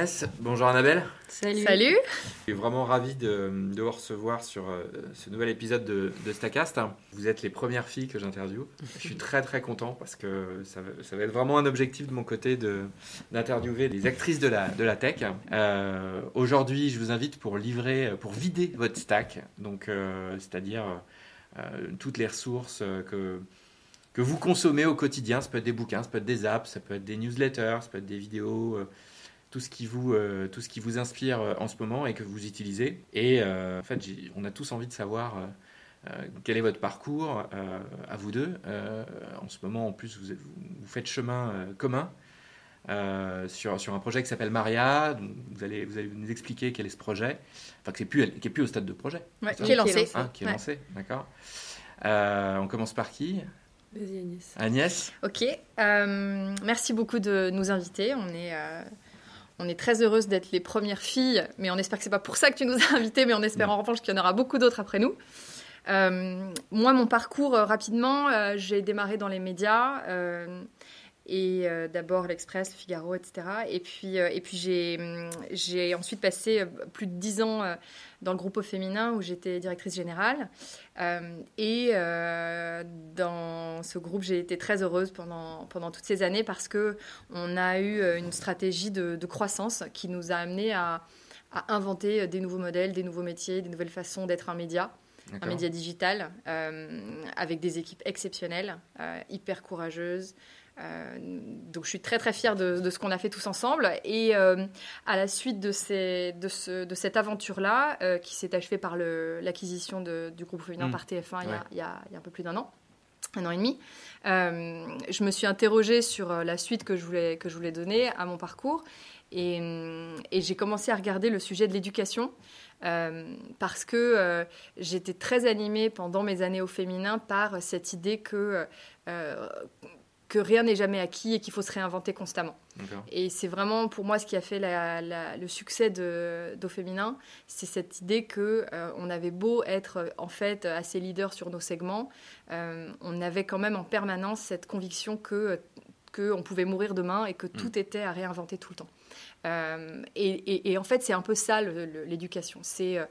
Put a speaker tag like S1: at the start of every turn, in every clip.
S1: Agnès, bonjour Annabelle.
S2: Salut.
S3: Salut.
S1: Je suis vraiment ravi de, de vous recevoir sur euh, ce nouvel épisode de, de Stacast. Vous êtes les premières filles que j'interviewe. Je suis très très content parce que ça, va- ça va être vraiment un objectif de mon côté de- d'interviewer des actrices de la, de la tech. Euh, Aujourd'hui, je vous invite pour livrer, pour vider votre stack, donc euh, c'est-à-dire euh, toutes les ressources que que vous consommez au quotidien. Ça peut être des bouquins, ça peut être des apps, ça peut être des newsletters, ça peut être des vidéos, euh, tout ce qui vous, euh, tout ce qui vous inspire euh, en ce moment et que vous utilisez. Et euh, en fait, on a tous envie de savoir euh, quel est votre parcours euh, à vous deux. Euh, en ce moment, en plus, vous, vous faites chemin euh, commun. euh, sur, sur un projet qui s'appelle Maria, Donc, vous allez, vous allez nous expliquer quel est ce projet, enfin que c'est plus, qui est plus au stade de projet,
S3: Ouais, qui est lancé.
S1: hein, qui est
S3: Ouais.
S1: lancé, d'accord. Euh, on commence par qui?
S2: Vas-y, Agnès.
S1: Agnès
S3: Ok. euh, merci beaucoup de nous inviter. On est, euh, on est très heureuse d'être les premières filles, mais on espère que c'est pas pour ça que tu nous as invités, mais on espère en revanche qu'il y en aura beaucoup d'autres après nous. Euh, moi, mon parcours, euh, rapidement, euh, j'ai démarré dans les médias. Et euh, d'abord l'Express, le Figaro, etc. Et puis, euh, et puis j'ai, j'ai ensuite passé euh, plus de dix ans euh, dans le groupe au féminin où j'étais directrice générale. Et dans ce groupe, j'ai été très heureuse pendant, pendant toutes ces années parce que on a eu une stratégie de, de croissance qui nous a amené à, à inventer des nouveaux modèles, des nouveaux métiers, des nouvelles façons d'être un média, un média digital, euh, avec des équipes exceptionnelles, euh, hyper courageuses. Euh, donc je suis très très fière de, de ce qu'on a fait tous ensemble. Et euh, à la suite de, ces, de, ce, de cette aventure-là euh, qui s'est achevée par l'acquisition du groupe féminin
S1: Mm.
S3: par TF1 il, y a, il y a- il y a un peu plus d'un an, un an et demi, je me suis interrogée sur la suite que je voulais, que je voulais donner à mon parcours. Et, et j'ai commencé à regarder le sujet de l'éducation euh, parce que euh, j'étais très animée pendant mes années au féminin par cette idée que, euh, que rien n'est jamais acquis et qu'il faut se réinventer constamment. Et c'est vraiment pour moi ce qui a fait la- la- le succès d'Au Féminin, c'est cette idée que euh, on avait beau être euh, en fait assez leader sur nos segments, euh, on avait quand même en permanence cette conviction que que on pouvait mourir demain et que tout était à réinventer tout le temps. Euh, et, et- et en fait, c'est un peu ça l'éducation. C'est euh,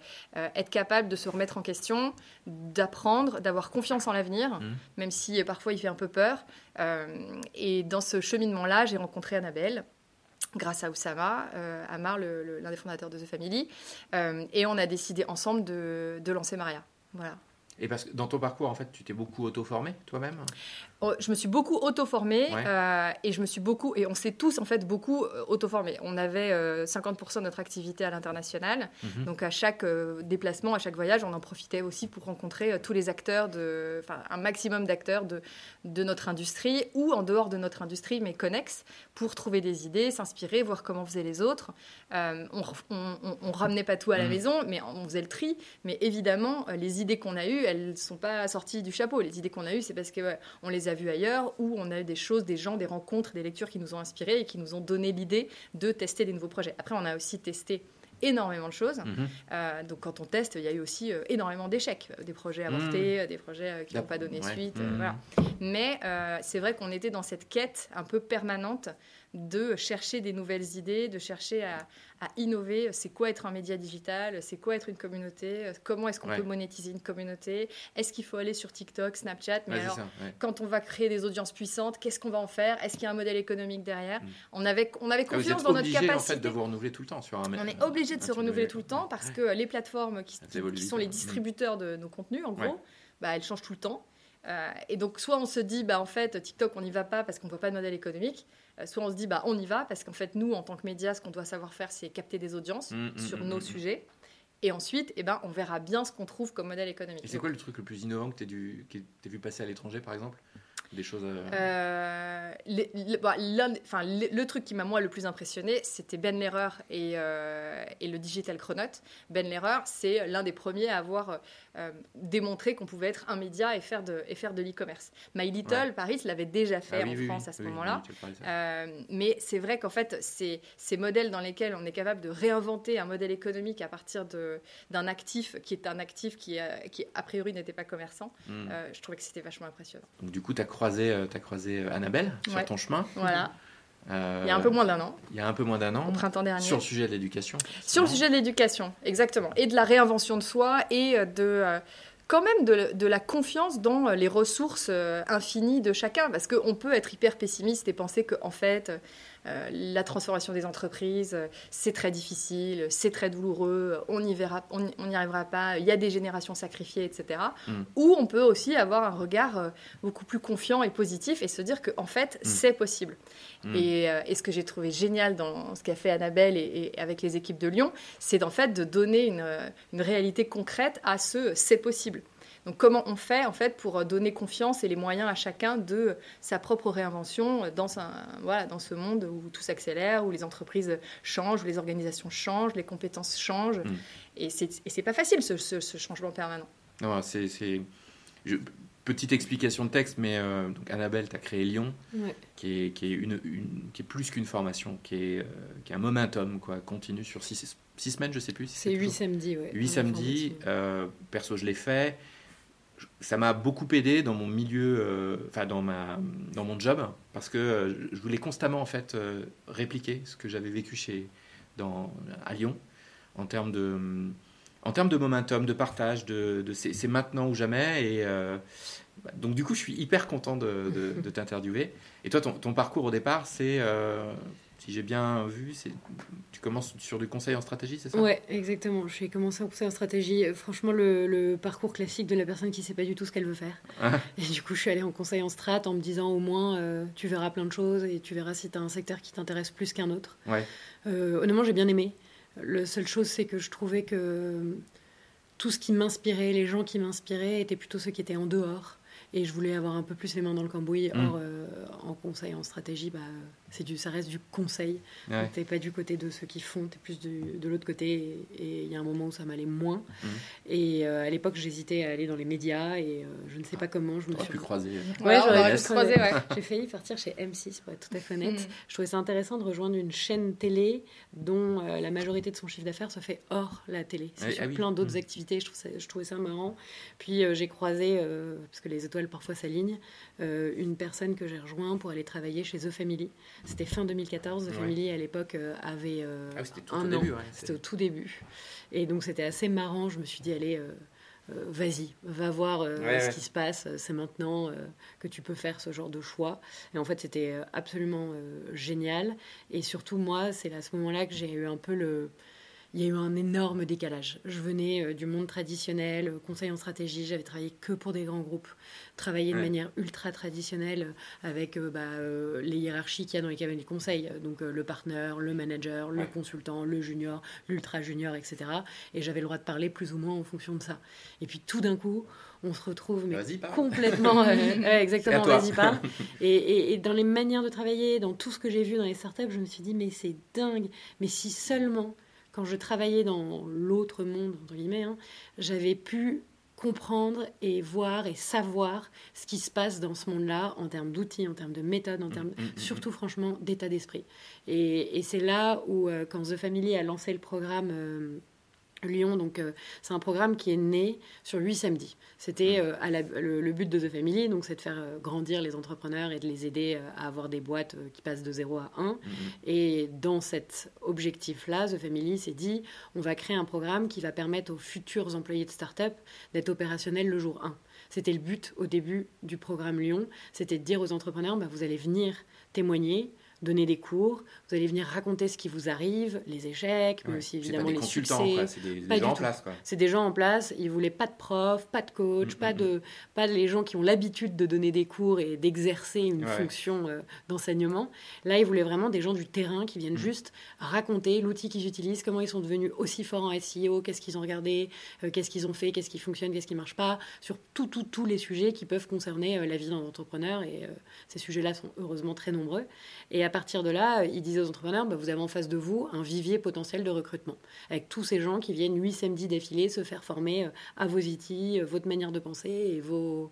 S3: être capable de se remettre en question, d'apprendre, d'avoir confiance en l'avenir,
S1: Mhm.
S3: même si euh, parfois il fait un peu peur. Euh, et dans ce cheminement-là, j'ai rencontré Annabelle grâce à Oussama, Amar, l'un des fondateurs de The Family, et on a décidé ensemble de, de lancer Maria. Voilà.
S1: Et parce que dans ton parcours, en fait, tu t'es beaucoup auto-formé toi-même?
S3: Je me suis beaucoup auto-formée
S1: Ouais.
S3: euh, et je me suis beaucoup, et on s'est tous en fait beaucoup euh, auto-formés. On avait euh, 50% de notre activité à l'international,
S1: Mhm.
S3: donc à chaque euh, déplacement, à chaque voyage, on en profitait aussi pour rencontrer euh, tous les acteurs, de, un maximum d'acteurs de, de notre industrie ou en dehors de notre industrie, mais connexes, pour trouver des idées, s'inspirer, voir comment faisaient les autres. Euh, on, on ramenait pas tout à la
S1: Mhm.
S3: maison, mais on faisait le tri. Mais évidemment, euh, les idées qu'on a eues, elles sont pas sorties du chapeau. Les idées qu'on a eues, c'est parce que ouais, on les a ailleurs ou on a eu des choses, des gens, des rencontres, des lectures qui nous ont inspirés et qui nous ont donné l'idée de tester des nouveaux projets. Après, on a aussi testé énormément de choses.
S1: Mhm.
S3: Euh, donc quand on teste, il y a eu aussi euh, énormément d'échecs, Euh, des projets avortés, euh, des projets euh, qui n'ont pas donné
S1: Ouais.
S3: suite.
S1: Mhm.
S3: voilà. Mais c'est vrai qu'on était dans cette quête un peu permanente de chercher des nouvelles idées, de chercher à, à innover. C'est quoi être un média digital? C'est quoi être une communauté? Comment est-ce qu'on
S1: Ouais.
S3: peut monétiser une communauté? Est-ce qu'il faut aller sur TikTok, Snapchat? Mais
S1: Ouais,
S3: alors,
S1: ça, ouais.
S3: quand on va créer des audiences puissantes, qu'est-ce qu'on va en faire? Est-ce qu'il y a un modèle économique derrière?
S1: Mm.
S3: on, avait, on avait
S1: Ah, vous
S3: confiance
S1: êtes
S3: dans notre capacité.
S1: en fait de vous renouveler tout le temps sur un
S3: On est obligé de se renouveler tout le temps parce que les plateformes qui, qui sont les
S1: ouais.
S3: distributeurs de nos contenus, en gros, bah, elles changent tout le temps. Euh, et donc, soit on se dit, bah, en fait, TikTok, on n'y va pas parce qu'on ne voit pas de modèle économique. Euh, soit on se dit, bah, on y va parce qu'en fait, nous, en tant que médias, ce qu'on doit savoir faire, c'est capter des audiences
S1: Mm, mm,
S3: sur
S1: mm,
S3: nos sujets. Et ensuite, eh ben, on verra bien ce qu'on trouve comme modèle économique.
S1: Et c'est quoi le truc le plus innovant que tu as vu passer à l'étranger, par exemple? Des choses. euh,
S3: Euh, le, bah, enfin, le, le truc qui m'a moi le plus impressionné, c'était Ben Lehrer et, euh, et le Digital Chronote. Ben Lehrer, c'est l'un des premiers à avoir euh, démontré qu'on pouvait être un média et faire de, et faire de l'e-commerce. My Little,
S1: Ouais.
S3: Paris, l'avait déjà fait
S1: ah oui,
S3: en
S1: oui,
S3: France
S1: oui,
S3: à ce moment-là. mais c'est vrai qu'en fait, c'est ces modèles dans lesquels on est capable de réinventer un modèle économique à partir d'un actif qui est un actif qui, qui a priori n'était pas commerçant,
S1: Mm.
S3: euh, je trouvais que c'était vachement impressionnant.
S1: Donc, du coup, tu as croisé, euh, t'as croisé euh, Annabelle sur ton chemin.
S3: Voilà. il y a un peu moins d'un an.
S1: Il y a un peu moins d'un an.
S3: Au printemps dernier.
S1: Sur le sujet de l'éducation.
S3: Sur le sujet de l'éducation, exactement. Et de la réinvention de soi et de quand même de, la confiance dans les ressources infinies de chacun. Parce qu'on peut être hyper pessimiste et penser qu'en fait, euh, la transformation des entreprises, euh, c'est très difficile, c'est très douloureux, on n'y on, arrivera pas, il y a des générations sacrifiées, etc. Mm. Ou on peut aussi avoir un regard euh, beaucoup plus confiant et positif et se dire qu'en en fait, mm. c'est possible. Mm. Et, ce que j'ai trouvé génial dans ce qu'a fait Annabelle et, avec les équipes de Lyon, c'est en fait de donner une, une réalité concrète à ce c'est possible. Donc comment on fait en fait pour donner confiance et les moyens à chacun de sa propre réinvention dans, voilà, dans ce monde où tout s'accélère, où les entreprises changent, où les organisations changent, les compétences changent. Mm. Et c'est pas facile ce, changement permanent.
S1: Non, c'est petite explication de texte, mais euh, donc Annabelle, tu as créé Lyon, qui, est, qui, est une, qui est plus qu'une formation, qui est, euh, qui est un momentum quoi, continu sur six, six semaines, je sais plus.
S2: c'est huit samedis, ouais.
S1: Huit samedis. Euh, perso, je l'ai fait ça m'a beaucoup aidé dans mon milieu, euh, enfin dans, ma, dans mon job, parce que euh, je voulais constamment en fait euh, répliquer ce que j'avais vécu chez, dans, à Lyon en termes de, en termes de momentum, de partage, de, de c'est maintenant ou jamais. Et donc du coup, je suis hyper content de, t'interviewer. Et toi, ton, parcours au départ, c'est si j'ai bien vu, c'est tu commences sur du conseil en stratégie, c'est ça?
S2: Ouais, exactement. Je suis commencé en conseil en stratégie. Franchement, le, parcours classique de la personne qui ne sait pas du tout ce qu'elle veut faire. Ah. Et du coup, je suis allée en conseil en strat en me disant au moins, euh, tu verras plein de choses et tu verras si tu as un secteur qui t'intéresse plus qu'un autre.
S1: Ouais.
S2: Euh, honnêtement, j'ai bien aimé. La seule chose, c'est que je trouvais que tout ce qui m'inspirait, les gens qui m'inspiraient, étaient plutôt ceux qui étaient en dehors. Et je voulais avoir un peu plus les mains dans le cambouis. Mm. Or, euh, en conseil, en stratégie, bah, c'est du, ça reste du conseil. Ouais. Tu n'es pas du côté de ceux qui font, tu es plus de l'autre côté. Et il y a un moment où ça m'allait moins. Mm. Et euh, à l'époque, j'hésitais à aller dans les médias et euh, je ne sais pas comment. Je me
S1: suis pu croiser.
S2: Ouais, j'aurais pu croiser. J'ai failli partir chez M6 pour être tout à fait honnête. Mm. Je trouvais ça intéressant de rejoindre une chaîne télé dont la majorité de son chiffre d'affaires se fait hors la télé. C'est sur ah plein d'autres activités. Je, trouve ça, je trouvais ça marrant. Puis j'ai croisé, parce que les étoiles parfois s'alignent, euh, une personne que j'ai rejoint pour aller travailler chez The Family. C'était fin 2014. The Family, à l'époque, euh, avait euh, ah, un an. c'était au tout début. Et donc, c'était assez marrant. Je me suis dit, allez, vas-y, va voir ce qui se passe. C'est maintenant que tu peux faire ce genre de choix. Et en fait, c'était absolument génial. Et surtout, moi, c'est à ce moment-là que j'ai eu un peu le il y a eu un énorme décalage. Je venais euh, du monde traditionnel, euh, conseil en stratégie, j'avais travaillé que pour des grands groupes, travaillé de manière ultra traditionnelle avec euh, bah, les hiérarchies qu'il y a dans les cabinets de conseil, donc le partenaire, le manager, le consultant, le junior, l'ultra junior, etc. Et j'avais le droit de parler plus ou moins en fonction de ça. Et puis tout d'un coup, on se retrouve mais complètement exactement vas-y pas et, et, dans les manières de travailler dans tout ce que j'ai vu dans les startups je me suis dit mais c'est dingue. Mais si seulement quand je travaillais dans l'autre monde, entre guillemets, hein, j'avais pu comprendre et voir et savoir ce qui se passe dans ce monde-là en termes d'outils, en termes de méthodes, en mm, termes mm, mm, surtout franchement d'état d'esprit. Et, c'est là où, euh, quand The Family a lancé le programme euh, Lyon, donc euh, c'est un programme qui est né sur huit samedis. C'était mmh. euh, le, but de The Family, donc c'est de faire euh, grandir les entrepreneurs et de les aider à avoir des boîtes qui passent de 0 à 1. Mmh. Et dans cet objectif-là, The Family s'est dit, on va créer un programme qui va permettre aux futurs employés de start-up d'être opérationnels le jour 1. C'était le but au début du programme Lyon, c'était de dire aux entrepreneurs, bah, vous allez venir témoigner, donner des cours, vous allez venir raconter ce qui vous arrive, les échecs, mais aussi évidemment les succès.
S1: C'est des, gens en place.
S2: C'est des gens en place. Ils voulaient pas de prof, pas de coach, mm, pas mm, de mm. pas les gens qui ont l'habitude de donner des cours et d'exercer une fonction euh, d'enseignement. Là, ils voulaient vraiment des gens du terrain qui viennent juste raconter l'outil qu'ils utilisent, comment ils sont devenus aussi forts en SEO, qu'est-ce qu'ils ont regardé, euh, qu'est-ce qu'ils ont fait, qu'est-ce qui fonctionne, qu'est-ce qui marche pas, sur tous tout, tous les sujets qui peuvent concerner euh, la vie d'un entrepreneur. Et ces sujets-là sont heureusement très nombreux. Et à partir de là, il disait aux entrepreneurs, bah, vous avez en face de vous un vivier potentiel de recrutement, avec tous ces gens qui viennent huit samedis d'affilée se faire former euh, à vos outils, euh, votre manière de penser et vos,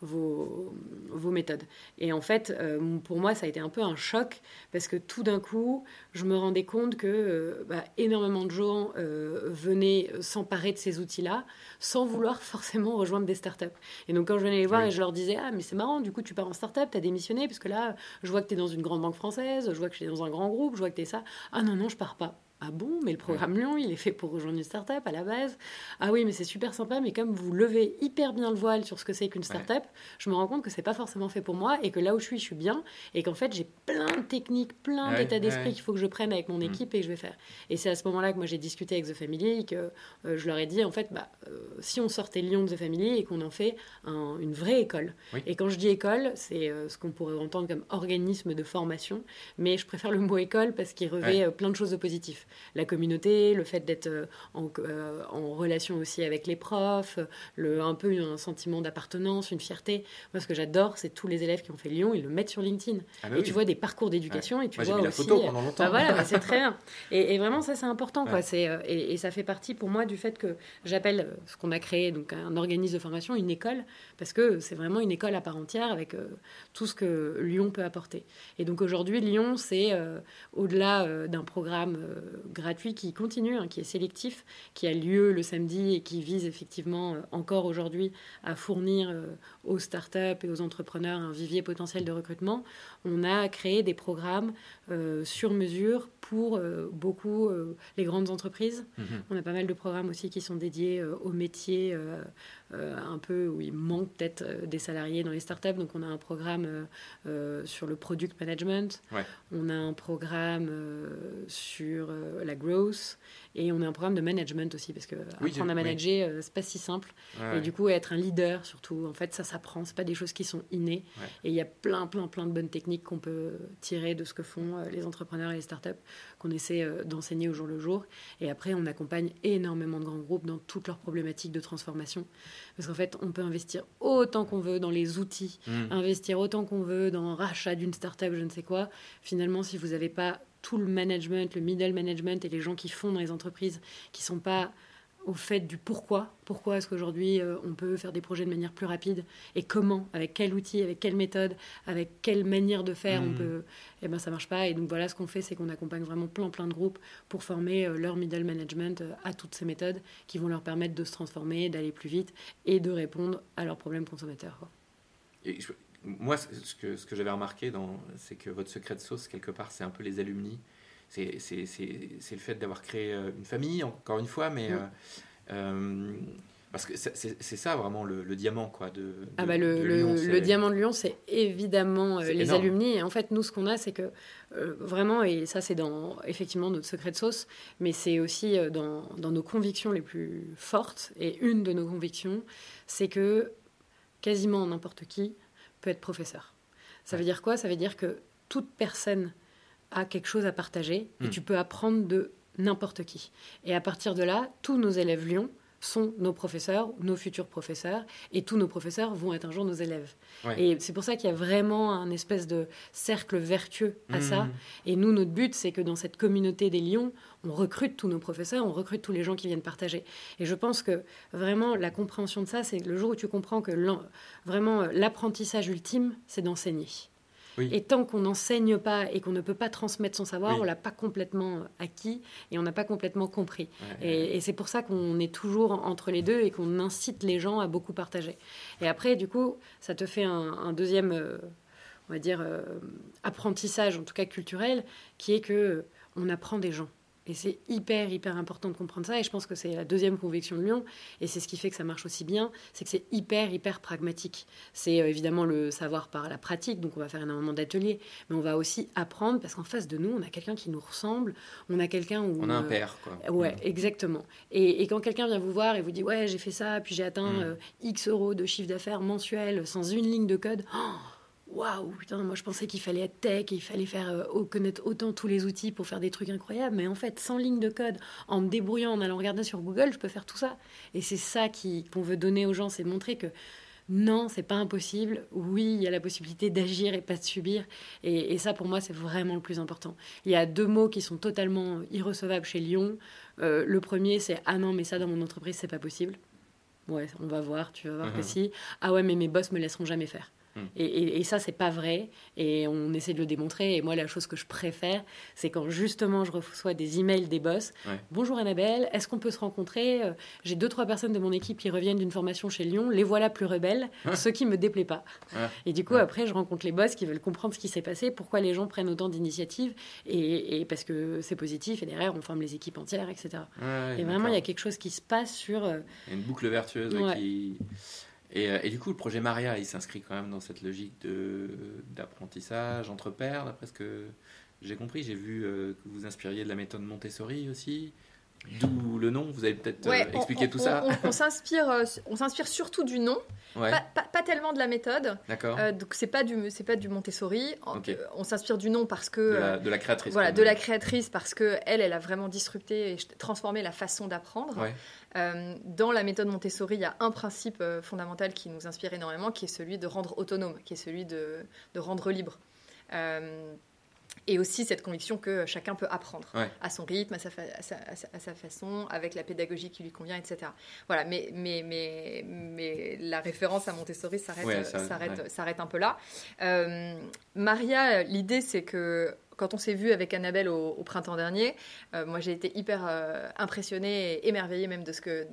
S2: vos, vos méthodes. Et en fait, euh, pour moi, ça a été un peu un choc parce que tout d'un coup, je me rendais compte que euh, bah, énormément de gens euh, venaient s'emparer de ces outils-là sans vouloir forcément rejoindre des startups. Et donc, quand je venais les voir et je leur disais Ah, mais c'est marrant, du coup, tu pars en startup, tu as démissionné, parce que là, je vois que tu es dans une grande banque française, je vois que tu es dans un grand groupe, je vois que tu es ça. Ah non, non, je pars pas. Ah bon, mais le programme Lyon, il est fait pour rejoindre une start-up à la base. Ah oui, mais c'est super sympa, mais comme vous levez hyper bien le voile sur ce que c'est qu'une start-up, je me rends compte que c'est pas forcément fait pour moi et que là où je suis, je suis bien et qu'en fait, j'ai plein de techniques, plein d'états d'esprit qu'il faut que je prenne avec mon mm. équipe et que je vais faire. Et c'est à ce moment-là que moi j'ai discuté avec The Family et que euh, je leur ai dit en fait, bah, euh, si on sortait Lyon de The Family et qu'on en fait une vraie école. Et quand je dis école, c'est euh, ce qu'on pourrait entendre comme organisme de formation, mais je préfère le mot école parce qu'il revêt plein de choses de positif la communauté, le fait d'être euh, euh, en, relation aussi avec les profs, le, un peu un sentiment d'appartenance, une fierté. Moi, ce que j'adore, c'est tous les élèves qui ont fait Lyon, ils le mettent sur LinkedIn. Ah bah et tu vois des parcours d'éducation et tu vois
S1: aussi. photo pendant longtemps.
S2: Bah voilà, bah c'est très bien. Et, vraiment, ça, c'est important. Quoi. Euh, et, et, ça fait partie pour moi du fait que j'appelle ce qu'on a créé, donc un organisme de formation, une école, parce que c'est vraiment une école à part entière avec tout ce que Lyon peut apporter. Et donc aujourd'hui, Lyon, c'est au-delà d'un programme gratuit qui continue, hein, qui est sélectif, qui a lieu le samedi et qui vise effectivement euh, encore aujourd'hui à fournir euh, aux startups et aux entrepreneurs un vivier potentiel de recrutement. On a créé des programmes euh, sur mesure pour beaucoup les grandes entreprises. Mm-hmm. On a pas mal de programmes aussi qui sont dédiés aux métiers un peu où il manque peut-être des salariés dans les startups. Donc on a un programme sur le product management. On a un programme sur la growth. Et on a un programme de management aussi, parce que apprendre à manager, euh, c'est pas si simple. et du coup, être un leader, surtout, en fait, ça s'apprend. C'est pas des choses qui sont innées. Et il y a plein, plein, plein de bonnes techniques qu'on peut tirer de ce que font euh, les entrepreneurs et les startups, qu'on essaie euh, d'enseigner au jour le jour. Et après, on accompagne énormément de grands groupes dans toutes leurs problématiques de transformation. Parce qu'en fait, on peut investir autant qu'on veut dans les outils, mmh. investir autant qu'on veut dans rachat d'une startup, je ne sais quoi. Finalement, si vous n'avez pas tout le management, le middle management et les gens qui font dans les entreprises qui sont pas au fait du pourquoi. Pourquoi est-ce qu'aujourd'hui euh, on peut faire des projets de manière plus rapide et comment, avec quel outil, avec quelle méthode, avec quelle manière de faire on mmh. peut. Eh ben ça marche pas. Et donc voilà, ce qu'on fait, c'est qu'on accompagne vraiment plein plein de groupes pour former euh, leur middle management euh, à toutes ces méthodes qui vont leur permettre de se transformer, d'aller plus vite et de répondre à leurs problèmes consommateurs
S1: moi, ce que, ce que j'avais remarqué, c'est que votre secret de sauce, quelque part, c'est un peu les alumni. C'est le fait d'avoir créé euh, une famille, encore une fois, mais. Euh, euh, parce que c'est ça vraiment le, diamant quoi de,
S2: ah bah le, le, diamant de Lyon c'est évidemment les alumni et en fait nous ce qu'on a c'est que vraiment et ça c'est dans effectivement notre secret de sauce mais c'est aussi dans, dans, nos convictions les plus fortes et une de nos convictions c'est que quasiment n'importe qui peut être professeur. Ça veut dire quoi? Ça veut dire que toute personne a quelque chose à partager et hmm. tu peux apprendre de n'importe qui. Et à partir de là, tous nos élèves Lyon sont nos professeurs, nos futurs professeurs, et tous nos professeurs vont être un jour nos élèves. Et c'est pour ça qu'il y a vraiment un espèce de cercle vertueux à ça. Mmh. Et nous, notre but, c'est que dans cette communauté des lions, on recrute tous nos professeurs, on recrute tous les gens qui viennent partager. Et je pense que vraiment, la compréhension de ça, c'est le jour où tu comprends que vraiment l'apprentissage ultime, c'est d'enseigner. Et tant qu'on n'enseigne pas et qu'on ne peut pas transmettre son savoir, on on l'a pas complètement acquis et on n'a pas complètement compris. et, c'est pour ça qu'on est toujours entre les deux et qu'on incite les gens à beaucoup partager. Et après, du coup, ça te fait un, deuxième, euh, on va dire, euh, apprentissage, en tout cas culturel, qui est que on apprend des gens. Et c'est hyper, hyper important de comprendre ça. Et je pense que c'est la deuxième conviction de Lyon. Et c'est ce qui fait que ça marche aussi bien. C'est que c'est hyper, hyper pragmatique. C'est euh, évidemment le savoir par la pratique. Donc on va faire énormément d'ateliers. Mais on va aussi apprendre parce qu'en face de nous, on a quelqu'un qui nous ressemble. On a quelqu'un où.
S1: On a un euh, père, quoi.
S2: Ouais, mm. exactement. Et, quand quelqu'un vient vous voir et vous dit Ouais, j'ai fait ça, puis j'ai atteint mm. euh, X euros de chiffre d'affaires mensuel sans une ligne de code. Oh, waouh, putain, moi je pensais qu'il fallait être tech, il fallait faire euh, connaître autant tous les outils pour faire des trucs incroyables, mais en fait, sans ligne de code, en me débrouillant, en allant regarder sur Google, je peux faire tout ça. Et c'est ça qu'on veut donner aux gens, c'est de montrer que non, c'est pas impossible. Oui, il y a la possibilité d'agir et pas de subir. Et, ça, pour moi, c'est vraiment le plus important. Il y a deux mots qui sont totalement irrecevables chez Lyon. Euh, le premier, c'est ah non, mais ça dans mon entreprise, c'est pas possible. Ouais, on va voir, tu vas voir que mhm. si. Ah ouais, mais mes boss me laisseront jamais faire. Mm. Et, et, ça, c'est pas vrai. Et on essaie de le démontrer. Et moi, la chose que je préfère, c'est quand justement je reçois des emails des boss. Bonjour Annabelle, est-ce qu'on peut se rencontrer? Euh, J'ai deux, trois personnes de mon équipe qui reviennent d'une formation chez Lyon. Les voilà plus rebelles, ce qui me déplaît pas. Et du coup, après, je rencontre les boss qui veulent comprendre ce qui s'est passé, pourquoi les gens prennent autant d'initiatives. Et, parce que c'est positif. Et derrière, on forme les équipes entières, etc. et vraiment, il y a quelque chose qui se passe sur. Euh,
S1: une boucle vertueuse qui euh, et, du coup, le projet Maria, il s'inscrit quand même dans cette logique d'apprentissage entre pairs, d'après ce que j'ai compris. J'ai vu euh, que vous inspiriez de la méthode Montessori aussi. D'où le nom, vous allez peut-être euh, expliquer tout ça.
S3: On, s'inspire, on s'inspire surtout du nom, pas, tellement de la méthode.
S1: D'accord.
S3: donc c'est pas du, c'est pas du Montessori. On s'inspire du nom parce que
S1: de la, créatrice.
S3: Voilà, de la créatrice parce que elle, elle a vraiment disrupté et transformé la façon d'apprendre. Euh, dans la méthode Montessori, il y a un principe euh, fondamental qui nous inspire énormément, qui est celui de rendre autonome, qui est celui de, rendre libre. Euh, et aussi cette conviction que chacun peut apprendre à son rythme, à sa, à, sa, façon, avec la pédagogie qui lui convient, etc. Voilà, mais, mais, mais, mais la référence à Montessori s'arrête un peu là. Maria, l'idée c'est que quand on s'est vu avec Annabelle au, printemps dernier, euh, moi j'ai été hyper euh, impressionnée et émerveillée même de ce, que,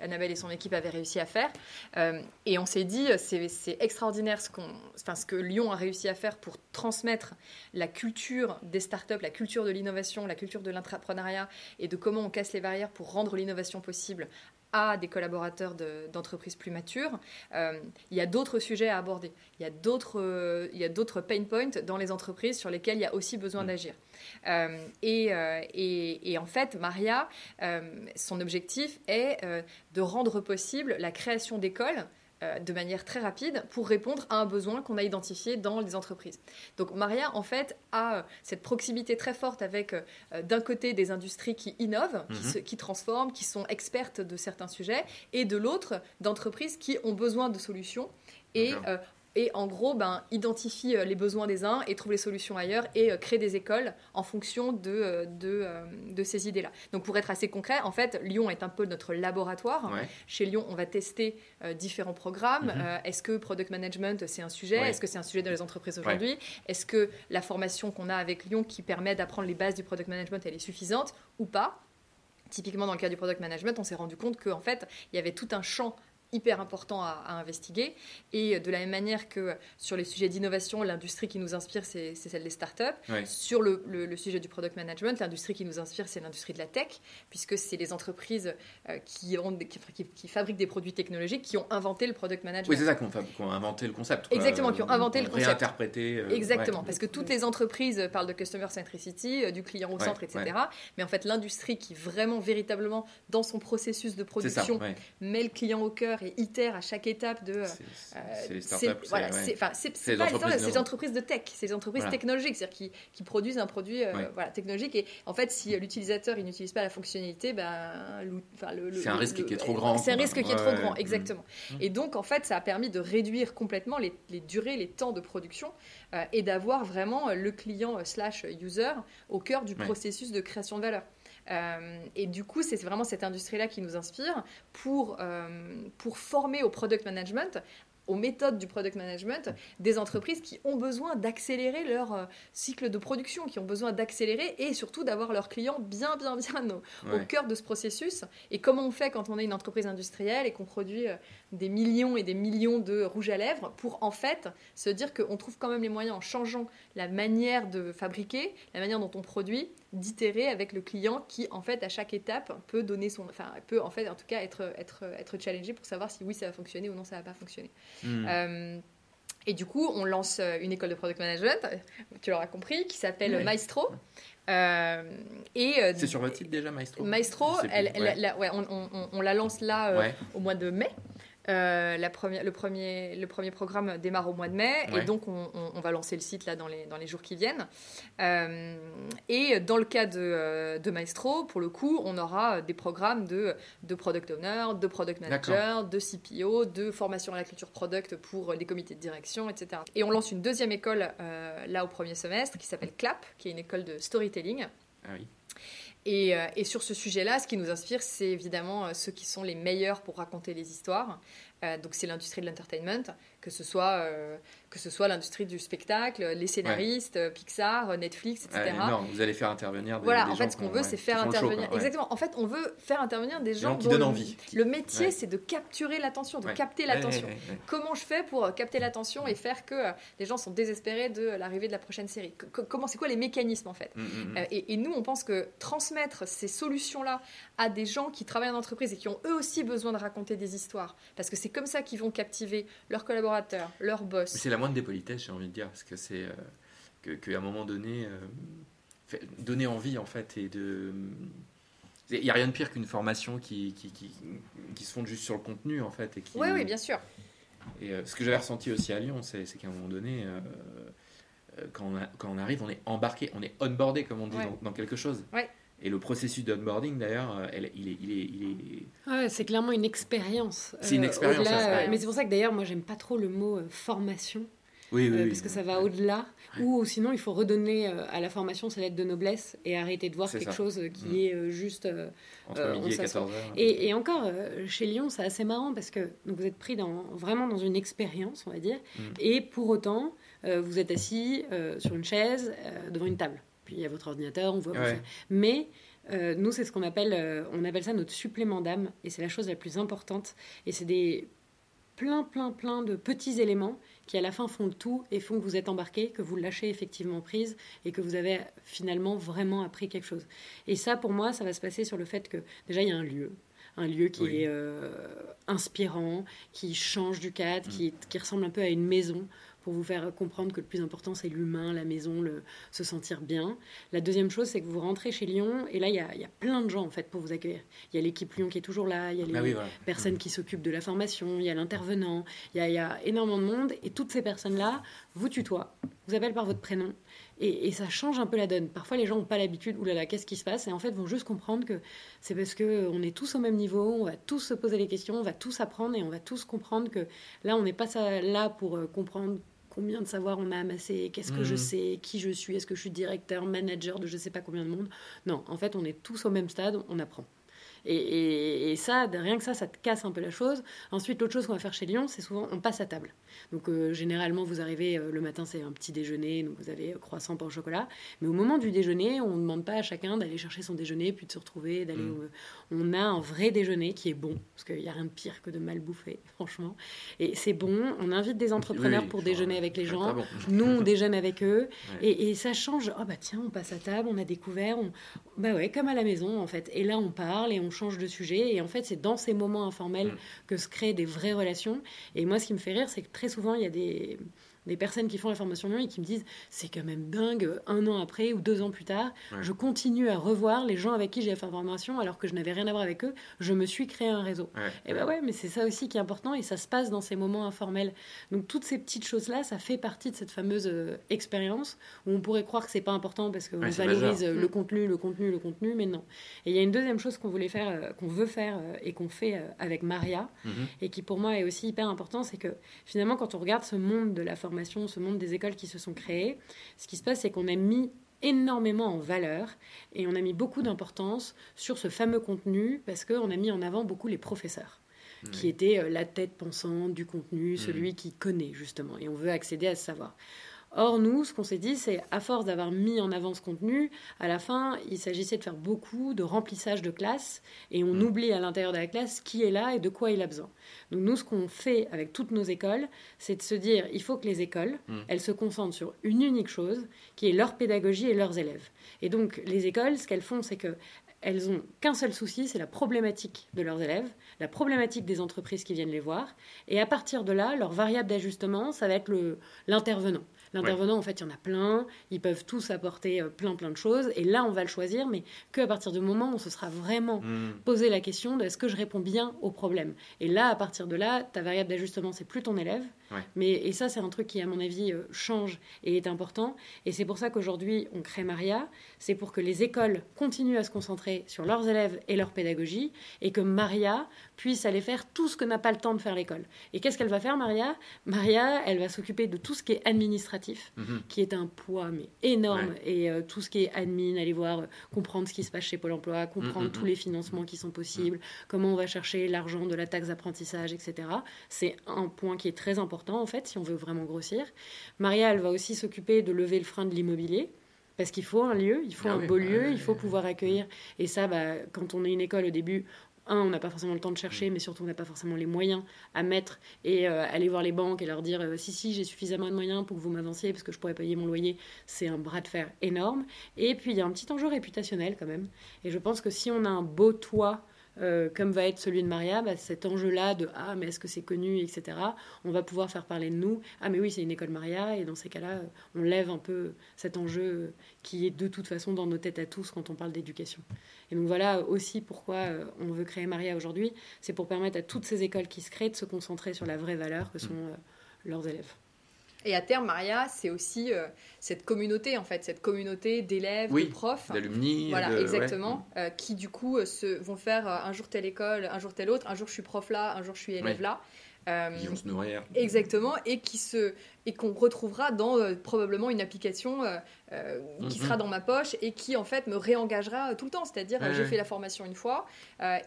S3: Annabelle et son équipe avaient réussi à faire. Euh, et on s'est dit, c'est extraordinaire ce, ce que Lyon a réussi à faire pour transmettre la culture des startups, la culture de l'innovation, la culture de l'entrepreneuriat et de comment on casse les barrières pour rendre l'innovation possible à des collaborateurs d'entreprises plus matures, euh, il y a d'autres sujets à aborder. Il y a d'autres euh, pain points dans les entreprises sur lesquels il y a aussi besoin mm. d'agir. Euh, et, et, et, en fait, Maria, son objectif est de rendre possible la création d'écoles euh, de manière très rapide pour répondre à un besoin qu'on a identifié dans les entreprises. Donc Maria, en fait, a euh, cette proximité très forte avec, euh, d'un côté, des industries qui innovent, qui, mhm. qui, transforment, qui sont expertes de certains sujets, et de l'autre, d'entreprises qui ont besoin de solutions et et en gros ben, identifie euh, les besoins des uns et trouve les solutions ailleurs et euh, crée des écoles en fonction de, euh, de, de ces idées-là. Donc pour être assez concret, en fait, Lyon est un peu notre laboratoire. Chez Lyon, on va tester différents programmes. Mhm. Est-ce que product management, c'est un sujet? Est-ce que c'est un sujet dans les entreprises aujourd'hui? Est-ce que la formation qu'on a avec Lyon qui permet d'apprendre les bases du product management, elle est suffisante ou pas? Typiquement, dans le cas du product management, on s'est rendu compte qu'en fait, il y avait tout un champ hyper important à, investiguer. Et de la même manière que sur les sujets d'innovation, l'industrie qui nous inspire, c'est celle des startups. Sur le, le, sujet du product management, l'industrie qui nous inspire, c'est l'industrie de la tech, puisque c'est les entreprises euh, qui, ont, qui, qui, fabriquent des produits technologiques qui ont inventé le product management.
S1: Oui, c'est ça, qui ont, inventé le concept.
S3: Exactement, qui ont inventé le concept.
S1: Réinterprété.
S3: Euh, Exactement, parce que toutes les entreprises parlent de customer centricity, euh, du client au centre, etc. Mais en fait, l'industrie qui vraiment, véritablement, dans son processus de production, met le client au cœur et itère à chaque étape de.
S1: C'est les startups. Voilà,
S3: c'est les entreprises de tech, c'est les entreprises technologiques, c'est-à-dire qui, qui, produisent un produit euh, voilà, technologique. Et en fait, si l'utilisateur il n'utilise pas la fonctionnalité, ben,
S1: c'est un risque qui est trop grand.
S3: C'est un risque qui est trop grand, exactement. Mm. Et donc, en fait, ça a permis de réduire complètement les, les durées, les temps de production euh, et d'avoir vraiment le client euh, slash user au cœur du processus de création de valeur. Euh, et du coup, c'est vraiment cette industrie-là qui nous inspire pour, euh, pour former au product management aux méthodes du product management des entreprises qui ont besoin d'accélérer leur euh, cycle de production, qui ont besoin d'accélérer et surtout d'avoir leurs clients bien, bien, bien au, cœur de ce processus. Et comment on fait quand on est une entreprise industrielle et qu'on produit des millions et des millions de rouges à lèvres pour en fait se dire qu'on trouve quand même les moyens en changeant la manière de fabriquer, la manière dont on produit, d'itérer avec le client qui en fait à chaque étape peut donner son, enfin peut en fait en tout cas être, être, être challengé pour savoir si oui ça va fonctionner ou non ça va pas fonctionner. Hmm. Euh, et du coup, on lance euh, une école de product management, tu l'auras compris, qui s'appelle Maestro.
S1: Euh, et c'est sur votre site déjà Maestro?
S3: Maestro, elle, ouais, on, on, on, la lance là au mois de mai. Euh, la première, le, premier, le premier programme démarre au mois de mai et donc on, va lancer le site là dans les, dans les jours qui viennent. Euh, et dans le cas de, euh, de, Maestro, pour le coup, on aura des programmes de, de product owner, de product manager, de CPO, de formation à la culture product pour les comités de direction, etc. Et on lance une deuxième école là au premier semestre qui s'appelle CLAP, qui est une école de storytelling.
S1: Ah oui.
S3: Et, et, sur ce sujet-là, ce qui nous inspire, c'est évidemment ceux qui sont les meilleurs pour raconter les histoires. donc c'est l'industrie de l'entertainment, que ce soit euh, que ce soit l'industrie du spectacle, les scénaristes, euh, Pixar, euh, Netflix, etc.
S1: non, vous allez faire intervenir des,
S3: voilà,
S1: en
S3: fait, ce qu'on veut, c'est faire intervenir. exactement. En fait, on veut faire intervenir des gens
S1: qui donnent envie.
S3: Le métier, c'est de capturer l'attention, de capter l'attention. Comment je fais pour capter l'attention et faire que les gens sont désespérés de l'arrivée de la prochaine série? Comment, c'est quoi les mécanismes en fait? Mm, mm, mm. et, et, nous, on pense que transmettre ces solutions-là à des gens qui travaillent en entreprise et qui ont eux aussi besoin de raconter des histoires, parce que c'est comme ça qu'ils vont captiver leurs collaborateurs leur boss.
S1: C'est la moindre des politesses, j'ai envie de dire, parce que c'est euh, qu'à un moment donné, euh, donner envie en fait et de il n'y a rien de pire qu'une formation qui, qui, qui, qui, se fonde juste sur le contenu en fait. Et qui,
S3: oui, oui, bien sûr.
S1: Et euh, ce que j'avais ressenti aussi à Lyon, c'est qu'à un moment donné, quand, on quand, on arrive, on est embarqué, on est onboardé, comme on dit, dans, quelque chose.
S3: Ouais.
S1: Et le processus d'onboarding, d'ailleurs, il est. Il est, il
S2: est... c'est clairement une expérience.
S1: C'est une euh, expérience.
S2: mais c'est pour ça que d'ailleurs, moi, j'aime pas trop le mot euh, formation.
S1: Oui, oui,
S2: parce que ça va au-delà. Ou sinon, il faut redonner à la formation sa lettre de noblesse et arrêter de voir quelque chose qui mm. est juste.
S1: Entre midi et 14 heures.
S2: Et, et, encore, chez Lyon, c'est assez marrant parce que donc, vous êtes pris dans, vraiment dans une expérience, on va dire. Mm. Et pour autant, vous êtes assis sur une chaise devant une table puis il y a votre ordinateur, on voit. Mais euh, nous, c'est ce qu'on appelle, euh, on appelle ça notre supplément d'âme, et c'est la chose la plus importante. Et c'est des plein, plein, plein de petits éléments qui à la fin font le tout et font que vous êtes embarqué, que vous lâchez effectivement prise et que vous avez finalement vraiment appris quelque chose. Et ça, pour moi, ça va se passer sur le fait que déjà il y a un lieu, un lieu qui est euh, inspirant, qui change du cadre, mm. qui, qui, ressemble un peu à une maison pour vous faire comprendre que le plus important, c'est l'humain, la maison, le, se sentir bien. La deuxième chose, c'est que vous rentrez chez Lyon, et là, il y a, y a, plein de gens, en fait, pour vous accueillir. Il y a l'équipe Lyon qui est toujours là, il y a les ah personnes qui s'occupent de la formation, il y a l'intervenant, il y, y a, énormément de monde, et toutes ces personnes-là vous tutoient, vous appellent par votre prénom, et, ça change un peu la donne. Parfois, les gens n'ont pas l'habitude, oulala, qu'est-ce qui se passe? Et en fait, vont juste comprendre que c'est parce qu'on est tous au même niveau, on va tous se poser les questions, on va tous apprendre, et on va tous comprendre que là, on n'est pas là pour euh, comprendre combien de savoir on a amassé, qu'est-ce que je mhm. sais, qui je suis, est-ce que je suis directeur, manager de je sais pas combien de monde. Non, en fait, on est tous au même stade, on apprend. Et, ça, rien que ça, ça te casse un peu la chose. Ensuite, l'autre chose qu'on va faire chez Lyon, c'est souvent on passe à table. Donc euh, généralement, vous arrivez euh, le matin, c'est un petit déjeuner, donc vous avez croissant, pain au chocolat. Mais au moment du déjeuner, on ne demande pas à chacun d'aller chercher son déjeuner, puis de se retrouver, d'aller. Mm. On a un vrai déjeuner qui est bon, parce qu'il n'y a rien de pire que de mal bouffer, franchement. Et c'est bon. On invite des entrepreneurs pour déjeuner avec les gens. Nous, on déjeune avec eux, et, ça change. Oh bah tiens, on passe à table, on a découvert, on... bah ouais, comme à la maison en fait. Et là, on parle et on change de sujet. Et en fait, c'est dans ces moments informels mm. que se créent des vraies relations. Et moi, ce qui me fait rire, c'est que très souvent, il y a des, des personnes qui font la formation Lyon et qui me disent c'est quand même dingue, un an après ou deux ans plus tard, je continue à revoir les gens avec qui j'ai fait la formation alors que je n'avais rien à voir avec eux, je me suis créé un réseau. Et ben ouais, mais c'est ça aussi qui est important et ça se passe dans ces moments informels. Donc toutes ces petites choses-là, ça fait partie de cette fameuse euh, expérience où on pourrait croire que c'est pas important parce qu'on valorise euh, le mm. contenu, le contenu, le contenu, mais non. Et il y a une deuxième chose qu'on voulait faire, euh, qu'on veut faire et qu'on fait avec Maria mm-hmm. et qui pour moi est aussi hyper important, c'est que finalement quand on regarde ce monde de la formation, ce monde des écoles qui se sont créées, ce qui se passe, c'est qu'on a mis énormément en valeur et on a mis beaucoup d'importance sur ce fameux contenu parce qu'on a mis en avant beaucoup les professeurs qui étaient euh, la tête pensante du contenu, celui mmh. qui connaît justement et on veut accéder à ce savoir. Or, nous, ce qu'on s'est dit, c'est à force d'avoir mis en avant ce contenu, à la fin, il s'agissait de faire beaucoup de remplissage de classe et on mm. oublie à l'intérieur de la classe qui est là et de quoi il a besoin. Donc, nous, ce qu'on fait avec toutes nos écoles, c'est de se dire il faut que les écoles, mm. elles se concentrent sur une unique chose, qui est leur pédagogie et leurs élèves. Et donc, les écoles, ce qu'elles font, c'est que elles ont qu'un seul souci, c'est la problématique de leurs élèves, la problématique des entreprises qui viennent les voir. Et à partir de là, leur variable d'ajustement, ça va être l'intervenant. L'intervenant, en fait, il y en a plein. Ils peuvent tous apporter euh, plein, plein de choses. Et là, on va le choisir, mais qu'à partir du moment où on se sera vraiment hmm. posé la question de est-ce que je réponds bien au problème? Et là, à partir de là, ta variable d'ajustement, c'est plus ton élève. Mais, et ça, c'est un truc qui, à mon avis, euh, change et est important. Et c'est pour ça qu'aujourd'hui, on crée Maria. C'est pour que les écoles continuent à se concentrer sur leurs élèves et leur pédagogie. Et que Maria puisse aller faire tout ce que n'a pas le temps de faire l'école. Et qu'est-ce qu'elle va faire, Maria? Maria, elle va s'occuper de tout ce qui est administratif administratif, mhm. qui est un poids mais énorme. Et euh, tout ce qui est admin, aller voir, euh, comprendre ce qui se passe chez Pôle emploi, comprendre mhm, tous les financements qui sont possibles, comment on va chercher l'argent de la taxe d'apprentissage, etc. C'est un point qui est très important, en fait, si on veut vraiment grossir. Maria, elle va aussi s'occuper de lever le frein de l'immobilier. Parce qu'il faut un lieu, il faut ah un beau lieu, il faut pouvoir accueillir. Et ça, bah, quand on est une école au début, un, on n'a pas forcément le temps de chercher, mais surtout on n'a pas forcément les moyens à mettre et euh, aller voir les banques et leur dire euh, si si j'ai suffisamment de moyens pour que vous m'avanciez parce que je pourrais payer mon loyer, c'est un bras de fer énorme. Et puis il y a un petit enjeu réputationnel quand même. Et je pense que si on a un beau toit euh, comme va être celui de Maria, bah, cet enjeu-là de ah mais est-ce que c'est connu, etc. On va pouvoir faire parler de nous. Ah mais oui c'est une école Maria et dans ces cas-là on lève un peu cet enjeu qui est de toute façon dans nos têtes à tous quand on parle d'éducation. Et donc voilà aussi pourquoi euh, on veut créer Maria aujourd'hui, c'est pour permettre à toutes ces écoles qui se créent de se concentrer sur la vraie valeur que sont euh, leurs élèves.
S3: Et à terme, Maria, c'est aussi euh, cette communauté, en fait, cette communauté d'élèves, de profs.
S1: D'alumni.
S3: Voilà, exactement. Euh, qui, du coup, euh, se, vont faire un jour telle école, un jour telle autre. Un jour, je suis prof là, un jour, je suis élève là.
S1: Qui vont se nourrir.
S3: Exactement. Et qui se, et qu'on retrouvera dans euh, probablement une application euh, euh, qui sera mhm. dans ma poche et qui en fait me réengagera tout le temps. C'est-à-dire j'ai fait la formation une fois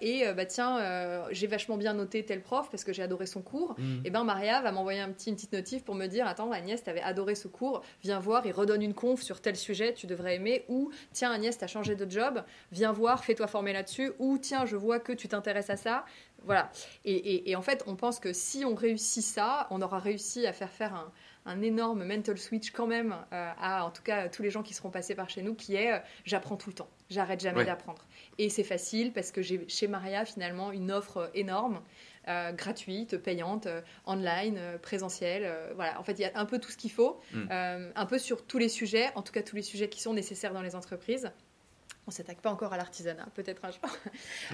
S3: et bah tiens j'ai vachement bien noté tel prof parce que j'ai adoré son cours. Mhm. Et ben Maria va m'envoyer un petit, une petite notif pour me dire attends Agnès t'avais adoré ce cours, viens voir et redonne une conf sur tel sujet tu devrais aimer ou tiens Agnès t'as changé de job, viens voir fais-toi former là-dessus ou tiens je vois que tu t'intéresses à ça. Voilà. Et, et, en fait, on pense que si on réussit ça, on aura réussi à faire faire un, un énorme mental switch quand même euh, à, en tout cas, tous les gens qui seront passés par chez nous, qui est euh, j'apprends tout le temps, j'arrête jamais d'apprendre. Et c'est facile parce que j'ai chez Maria finalement une offre énorme. Euh, gratuite, payante, online, présentielle. voilà, en fait, il y a un peu tout ce qu'il faut, mm. un peu sur tous les sujets, en tout cas tous les sujets qui sont nécessaires dans les entreprises. On s'attaque pas encore à l'artisanat, peut-être un jour.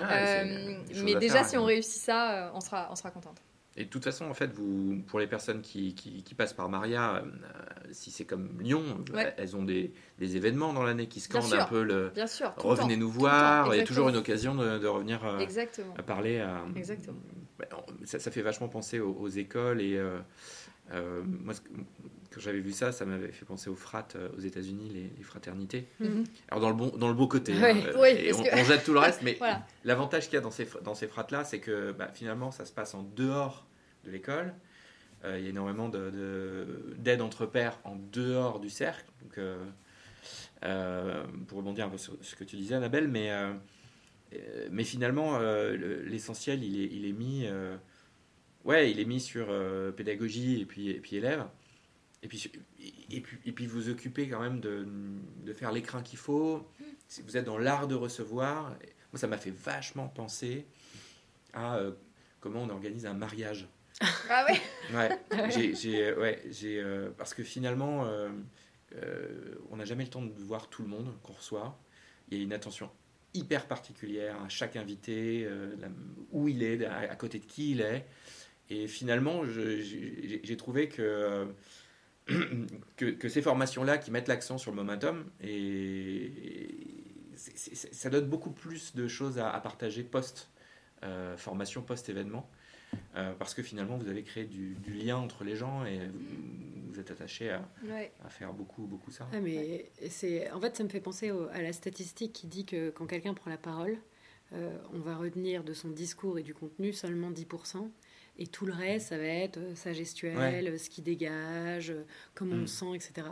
S3: Ah, mais déjà, si on réussit ça, on sera, on sera contente.
S1: Et de toute façon, en fait, vous, pour les personnes qui, qui, passent par Maria, euh, si c'est comme Lyon, elles ont des, des événements dans l'année qui scandent un peu le.
S3: Bien sûr.
S1: Revenez nous voir. Il y a toujours une occasion de, revenir euh,
S3: à
S1: parler. À,
S3: Exactement.
S1: Ça, ça, fait vachement penser aux, écoles et. Euh, moi, quand j'avais vu ça, ça m'avait fait penser aux frates aux États-Unis, les, fraternités. Mhm. Alors dans le bon, dans le beau côté, hein, et on, jette tout le reste, mais l'avantage qu'il y a dans ces dans ces frates là, c'est que bah, finalement, ça se passe en dehors de l'école. Euh, il y a énormément d'aide entre pairs en dehors du cercle. Donc, euh, euh, pour rebondir un peu sur ce que tu disais, Annabelle, mais, mais finalement, l'essentiel, il est, il est mis, ouais, il est mis sur pédagogie et puis, et puis élèves. Et puis, et, puis, et puis vous occupez quand même de, de faire l'écran qu'il faut. Si vous êtes dans l'art de recevoir, moi ça m'a fait vachement penser à comment on organise un mariage.
S3: Ah ouais
S1: Ouais, j'ai, ouais j'ai, euh, parce que finalement, euh, euh, on n'a jamais le temps de voir tout le monde qu'on reçoit. Il y a une attention hyper particulière à chaque invité, où il est, à, côté de qui il est. Et finalement, j'ai trouvé que, que, ces formations-là qui mettent l'accent sur le momentum, et, ça donne beaucoup plus de choses à, à partager post-formation, post-événement. Euh, parce que finalement vous avez créé du, lien entre les gens et vous, êtes attaché à, à, faire beaucoup, beaucoup ça.
S2: Ah, mais c'est, en fait, ça me fait penser à la statistique qui dit que quand quelqu'un prend la parole, euh, on va retenir de son discours et du contenu seulement 10%. Et tout le reste, ça va être euh, sa gestuelle, ce qui dégage, comment on mm. sent, etc.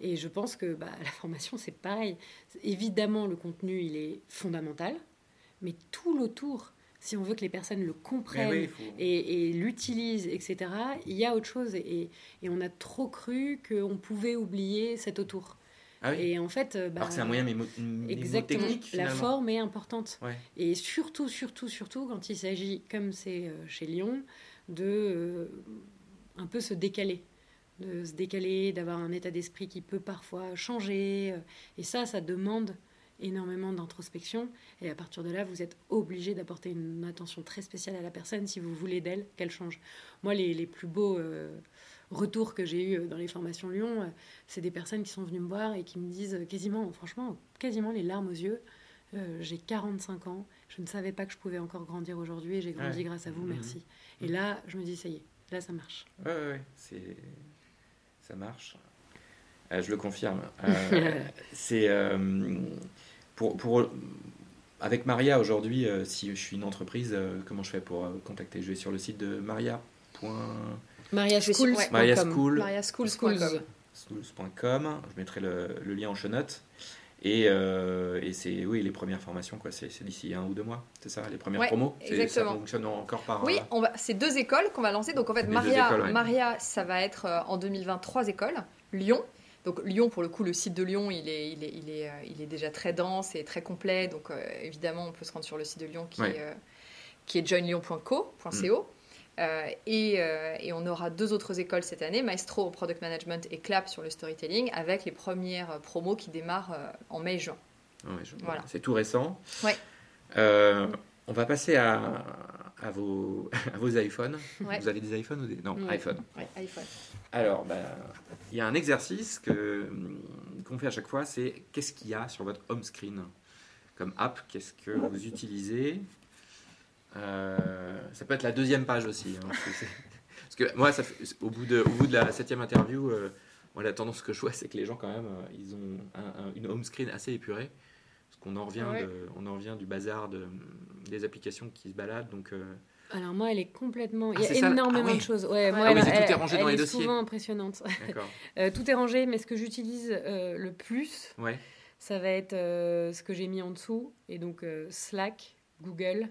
S2: Et je pense que bah, la formation, c'est pareil. Évidemment, le contenu, il est fondamental, mais tout l'autour, si on veut que les personnes le comprennent et, l'utilisent, etc., il y a autre chose. Et, on a trop cru qu'on pouvait oublier cet autour.
S1: Ah
S2: et en fait,
S1: bah, c'est un moyen exactement,
S2: La forme est importante. Et surtout, surtout, surtout quand il s'agit, comme c'est euh, chez Lyon, de euh, un peu se décaler de se décaler, d'avoir un état d'esprit qui peut parfois changer. Euh, et ça, ça demande énormément d'introspection. Et à partir de là, vous êtes obligé d'apporter une attention très spéciale à la personne si vous voulez d'elle qu'elle change. Moi, les, les plus beaux euh, retours que j'ai eus dans les formations Lyon, c'est des personnes qui sont venues me voir et qui me disent quasiment, franchement, quasiment les larmes aux yeux. Euh, j'ai 45 ans, je ne savais pas que je pouvais encore grandir aujourd'hui et j'ai grandi grâce à vous, merci. Et là, je me dis, ça y est, là, ça marche.
S1: Ouais, ouais, c'est... ça marche. je le confirme. c'est pour, pour, avec Maria aujourd'hui, si je suis une entreprise, comment je fais pour contacter? Je vais sur le site de Maria.
S2: Maria Schools.
S1: Maria School.
S3: Maria Schools.com.
S1: Schools.com. Je mettrai le, le, lien en show notes. Et, euh, et c'est oui les premières formations quoi, c'est d'ici un ou deux mois, c'est ça, les premières promos.
S3: Exactement.
S1: Ça fonctionne encore par.
S3: Oui, on va, c'est deux écoles qu'on va lancer. Donc en fait Maria, Maria, ça va être euh, en 2020 trois écoles. Lyon. Donc Lyon, pour le coup, le site de Lyon, il est, il est, il est, euh, il est déjà très dense et très complet. Donc évidemment, on peut se rendre sur le site de Lyon qui, est, qui est joinlyon.co. Euh, euh, et, on aura deux autres écoles cette année, Maestro au Product Management et CLAP sur le storytelling, avec les premières promos qui démarrent euh, en mai-juin.
S1: Voilà. C'est tout récent.
S3: Ouais.
S1: on va passer à, à, vos, à vos iPhones. Vous avez des iPhones ou des... Non, iPhone.
S3: iPhone.
S1: Alors, bah, il y a un exercice que, qu'on fait à chaque fois, c'est qu'est-ce qu'il y a sur votre home screen? Comme app, qu'est-ce que vous utilisez? Euh, ça peut être la deuxième page aussi. Hein, parce que moi, ça au, bout de, au bout de la septième interview, euh, moi, la tendance que je vois, c'est que les gens, quand même, euh, ils ont une home screen assez épurée. Parce qu'on en, revient on en revient du bazar de, des applications qui se baladent. Donc,
S2: alors moi, elle est complètement. Ah, il y a énormément ah de choses. Ouais,
S1: moi, elle, tout est rangé dans les dossiers.
S2: Souvent impressionnante. tout est rangé, mais ce que j'utilise le plus, ça va être ce que j'ai mis en dessous, et donc Slack, Google,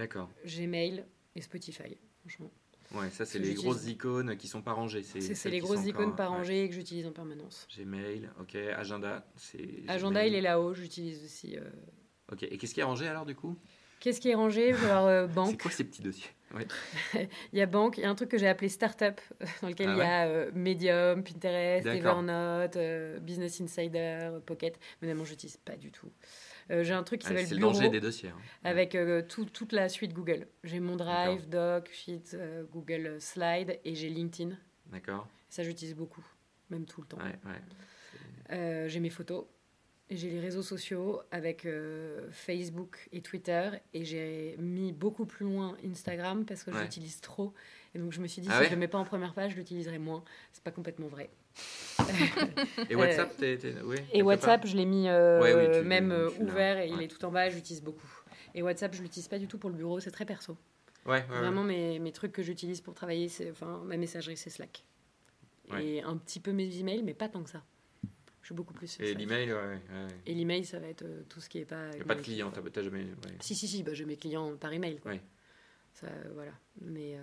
S1: D'accord.
S2: Gmail et Spotify, franchement.
S1: Ouais, ça c'est les grosses icônes qui sont pas rangées.
S2: C'est les grosses icônes pas rangées que j'utilise en permanence.
S1: Gmail, ok. Agenda, c'est.
S2: Agenda, il est là-haut, j'utilise aussi. Euh.
S1: Ok. Et qu'est-ce qui est rangé alors du coup?
S2: Qu'est-ce qui est rangé? Je euh, banque.
S1: C'est quoi ces petits dossiers?
S2: Il y a banque, il y a un truc que j'ai appelé startup, dans lequel ah il y a euh, Medium, Pinterest, Evernote, Business Insider, Pocket. Mais non, je n'utilise pas du tout. Euh, j'ai un truc qui s'appelle
S1: Bureau. C'est le danger des dossiers. Hein.
S2: Avec euh, toute la suite Google. J'ai mon Drive, Doc, Sheets, euh, Google Slide et j'ai LinkedIn.
S1: D'accord.
S2: Ça, j'utilise beaucoup, même tout le temps.
S1: Ouais,
S2: ouais. j'ai mes photos. J'ai les réseaux sociaux avec Facebook et Twitter et j'ai mis beaucoup plus loin Instagram parce que j'utilise trop. Et donc je me suis dit, ah si je ne le mets pas en première page, je l'utiliserai moins. C'est pas complètement vrai
S1: et WhatsApp,
S2: Et WhatsApp, je l'ai mis euh, même euh, ouvert et il est tout en bas, j'utilise beaucoup. Et WhatsApp, je l'utilise pas du tout pour le bureau, c'est très perso.
S1: Ouais,
S2: Vraiment, Mes, mes, trucs que j'utilise pour travailler, c'est, enfin, ma messagerie, c'est Slack. Et un petit peu mes emails, mais pas tant que ça. Je suis beaucoup plus.
S1: Et l'email,
S2: Et l'email, ça va être euh, tout ce qui est pas.
S1: Il a pas de clients, t'as, jamais.
S2: Si, si, si, bah, j'ai mes clients par email. Quoi. Ça, voilà. Mais.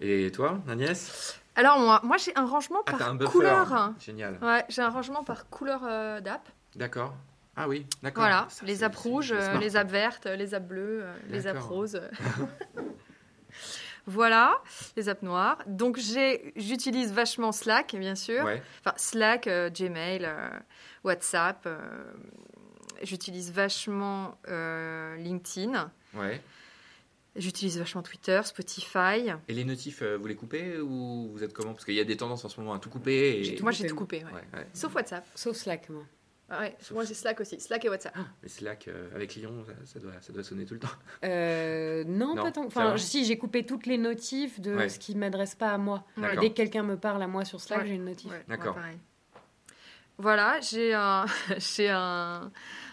S1: Et toi, Agnès
S3: Alors moi, moi j'ai un rangement ah, par couleur.
S1: Génial.
S3: Ouais, j'ai un rangement par couleur euh, d'app.
S1: D'accord. Ah oui, d'accord.
S3: Voilà, les apps rouges, les apps vertes, les apps bleues, euh, les apps roses. voilà, les apps noires. Donc j'utilise vachement Slack, bien sûr. Enfin, Slack, euh, Gmail, WhatsApp. j'utilise vachement LinkedIn.
S1: Ouais.
S3: J'utilise vachement Twitter, Spotify.
S1: Et les notifs, euh, vous les coupez ou vous êtes comment? Parce qu'il y a des tendances en ce moment à tout couper.
S3: Et... Moi, j'ai tout coupé, ouais. Sauf WhatsApp.
S2: Sauf Slack, moi.
S3: Ah ouais, moi j'ai Slack aussi, Slack et WhatsApp. Ah,
S1: mais Slack euh, avec Lyon, ça, doit, ça doit sonner tout le temps.
S2: Euh, non, pas tant. Enfin, si j'ai coupé toutes les notifs de ce qui ne m'adresse pas à moi. Dès que quelqu'un me parle à moi sur Slack, j'ai une notif.
S1: D'accord.
S3: Voilà, j'ai un, un,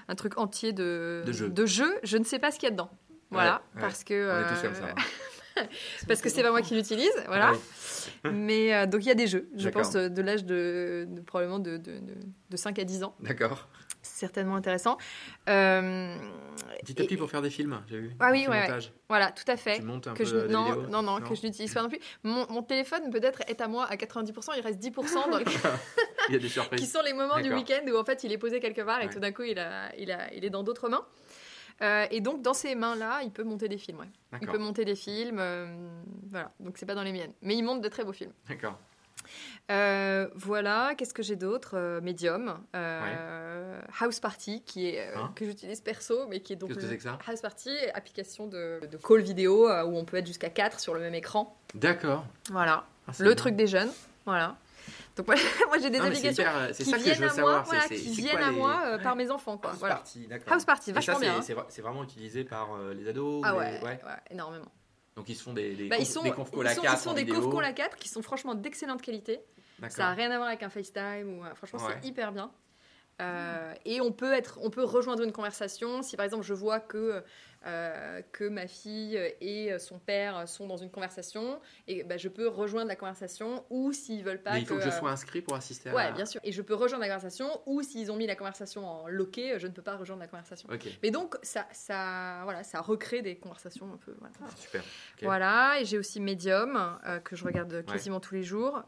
S3: un, truc entier de,
S1: de jeux.
S3: de jeux. Je ne sais pas ce qu'il y a dedans. Voilà, parce que.
S1: On est tous comme ça. Hein.
S3: parce que c'est pas moi qui l'utilise, voilà. Mais euh, donc il y a des jeux, je pense, de, l'âge de, probablement de, de, de, 5 à 10 ans.
S1: D'accord.
S3: Certainement intéressant. Euh,
S1: Petit tapis pour faire des films, j'ai vu.
S3: Ah oui, ouais, Voilà, tout à fait.
S1: Tu montes un
S3: que
S1: peu
S3: je... non, non, non, que je n'utilise pas non plus. Mon, mon téléphone peut-être est à moi à 90%, il reste 10% dans le...
S1: il y a des surprises.
S3: qui sont les moments du week-end où en fait il est posé quelque part et tout d'un coup il, a, il, a, il est dans d'autres mains. Euh, et donc, dans ces mains-là, il peut monter des films. Il peut monter des films. Euh, voilà, donc c'est pas dans les miennes. Mais il monte de très beaux films.
S1: D'accord.
S3: Euh, voilà, qu'est-ce que j'ai d'autre? Medium, House Party, qui est, hein? que j'utilise perso, mais qui est donc.
S1: Qu'est-ce que c'est que ça?
S3: House Party, application de, de call vidéo où on peut être jusqu'à 4 sur le même écran.
S1: D'accord.
S3: Voilà. Ah, le truc des jeunes. Voilà. Donc moi, j'ai des applications qui viennent à moi, qui viennent à moi par mes enfants. Quoi.
S1: House
S3: voilà.
S1: Party, d'accord.
S3: House Party, vachement bien.
S1: Hein. C'est vraiment utilisé par euh, les ados
S3: Ah ouais, ouais. énormément.
S1: Donc ils se font des, des,
S3: bah, ils sont,
S1: des à 4
S3: Ils font des à 4 qui sont franchement d'excellente qualité. Ça n'a rien à voir avec un FaceTime. Ou, franchement, c'est hyper bien. Euh, et on peut, être, on peut rejoindre une conversation. Si par exemple je vois que, euh, que ma fille et son père sont dans une conversation, et bah, je peux rejoindre la conversation ou s'ils veulent pas.
S1: Mais il faut que, je sois inscrit pour assister à
S3: Ouais, bien sûr. Et je peux rejoindre la conversation ou s'ils ont mis la conversation en loqué, je ne peux pas rejoindre la conversation. Mais donc ça, ça, voilà, ça recrée des conversations un peu. Voilà.
S1: Ah, super.
S3: Voilà, et j'ai aussi Medium euh, que je regarde quasiment tous les jours.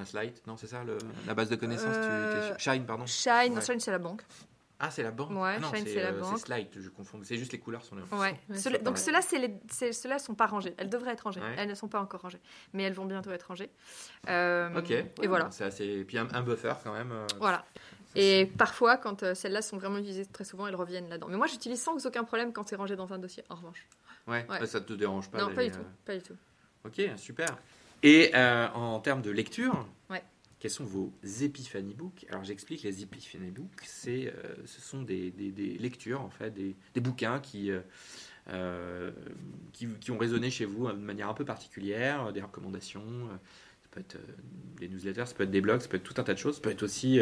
S1: Un slide Non, c'est ça la base de connaissances euh, Shine, pardon.
S3: Shine, Shine c'est la banque.
S1: Ah, c'est la banque
S3: Ouais,
S1: ah
S3: Shine, c'est la euh, banque.
S1: C'est Slide, je confonds. C'est juste les couleurs sont
S3: les Ouais. donc ceux-là, les... ceux sont pas rangés. Elles devraient être rangées. Elles ne sont pas encore rangées, mais elles vont bientôt être rangées.
S1: Euh, ok.
S3: Et voilà.
S1: C'est assez. Puis un, buffer quand même.
S3: Voilà. Et parfois, quand celles-là sont vraiment utilisées très souvent, elles reviennent là-dedans. Mais moi, j'utilise sans aucun problème quand c'est rangé dans un dossier. En revanche.
S1: Ouais. ouais. Ça te dérange pas
S3: Non, pas du tout. Pas du tout.
S1: Ok, super. Et en termes de lecture.
S3: Ouais
S1: quels sont vos épiphanies books? Alors j'explique, les épiphanies books, c'est, euh, ce sont des, des, lectures, en fait, des, des bouquins qui, euh, euh, qui, qui, ont résonné chez vous de manière un peu particulière, des recommandations, ça peut être des newsletters, ça peut être des blogs, ça peut être tout un tas de choses, ça peut être aussi,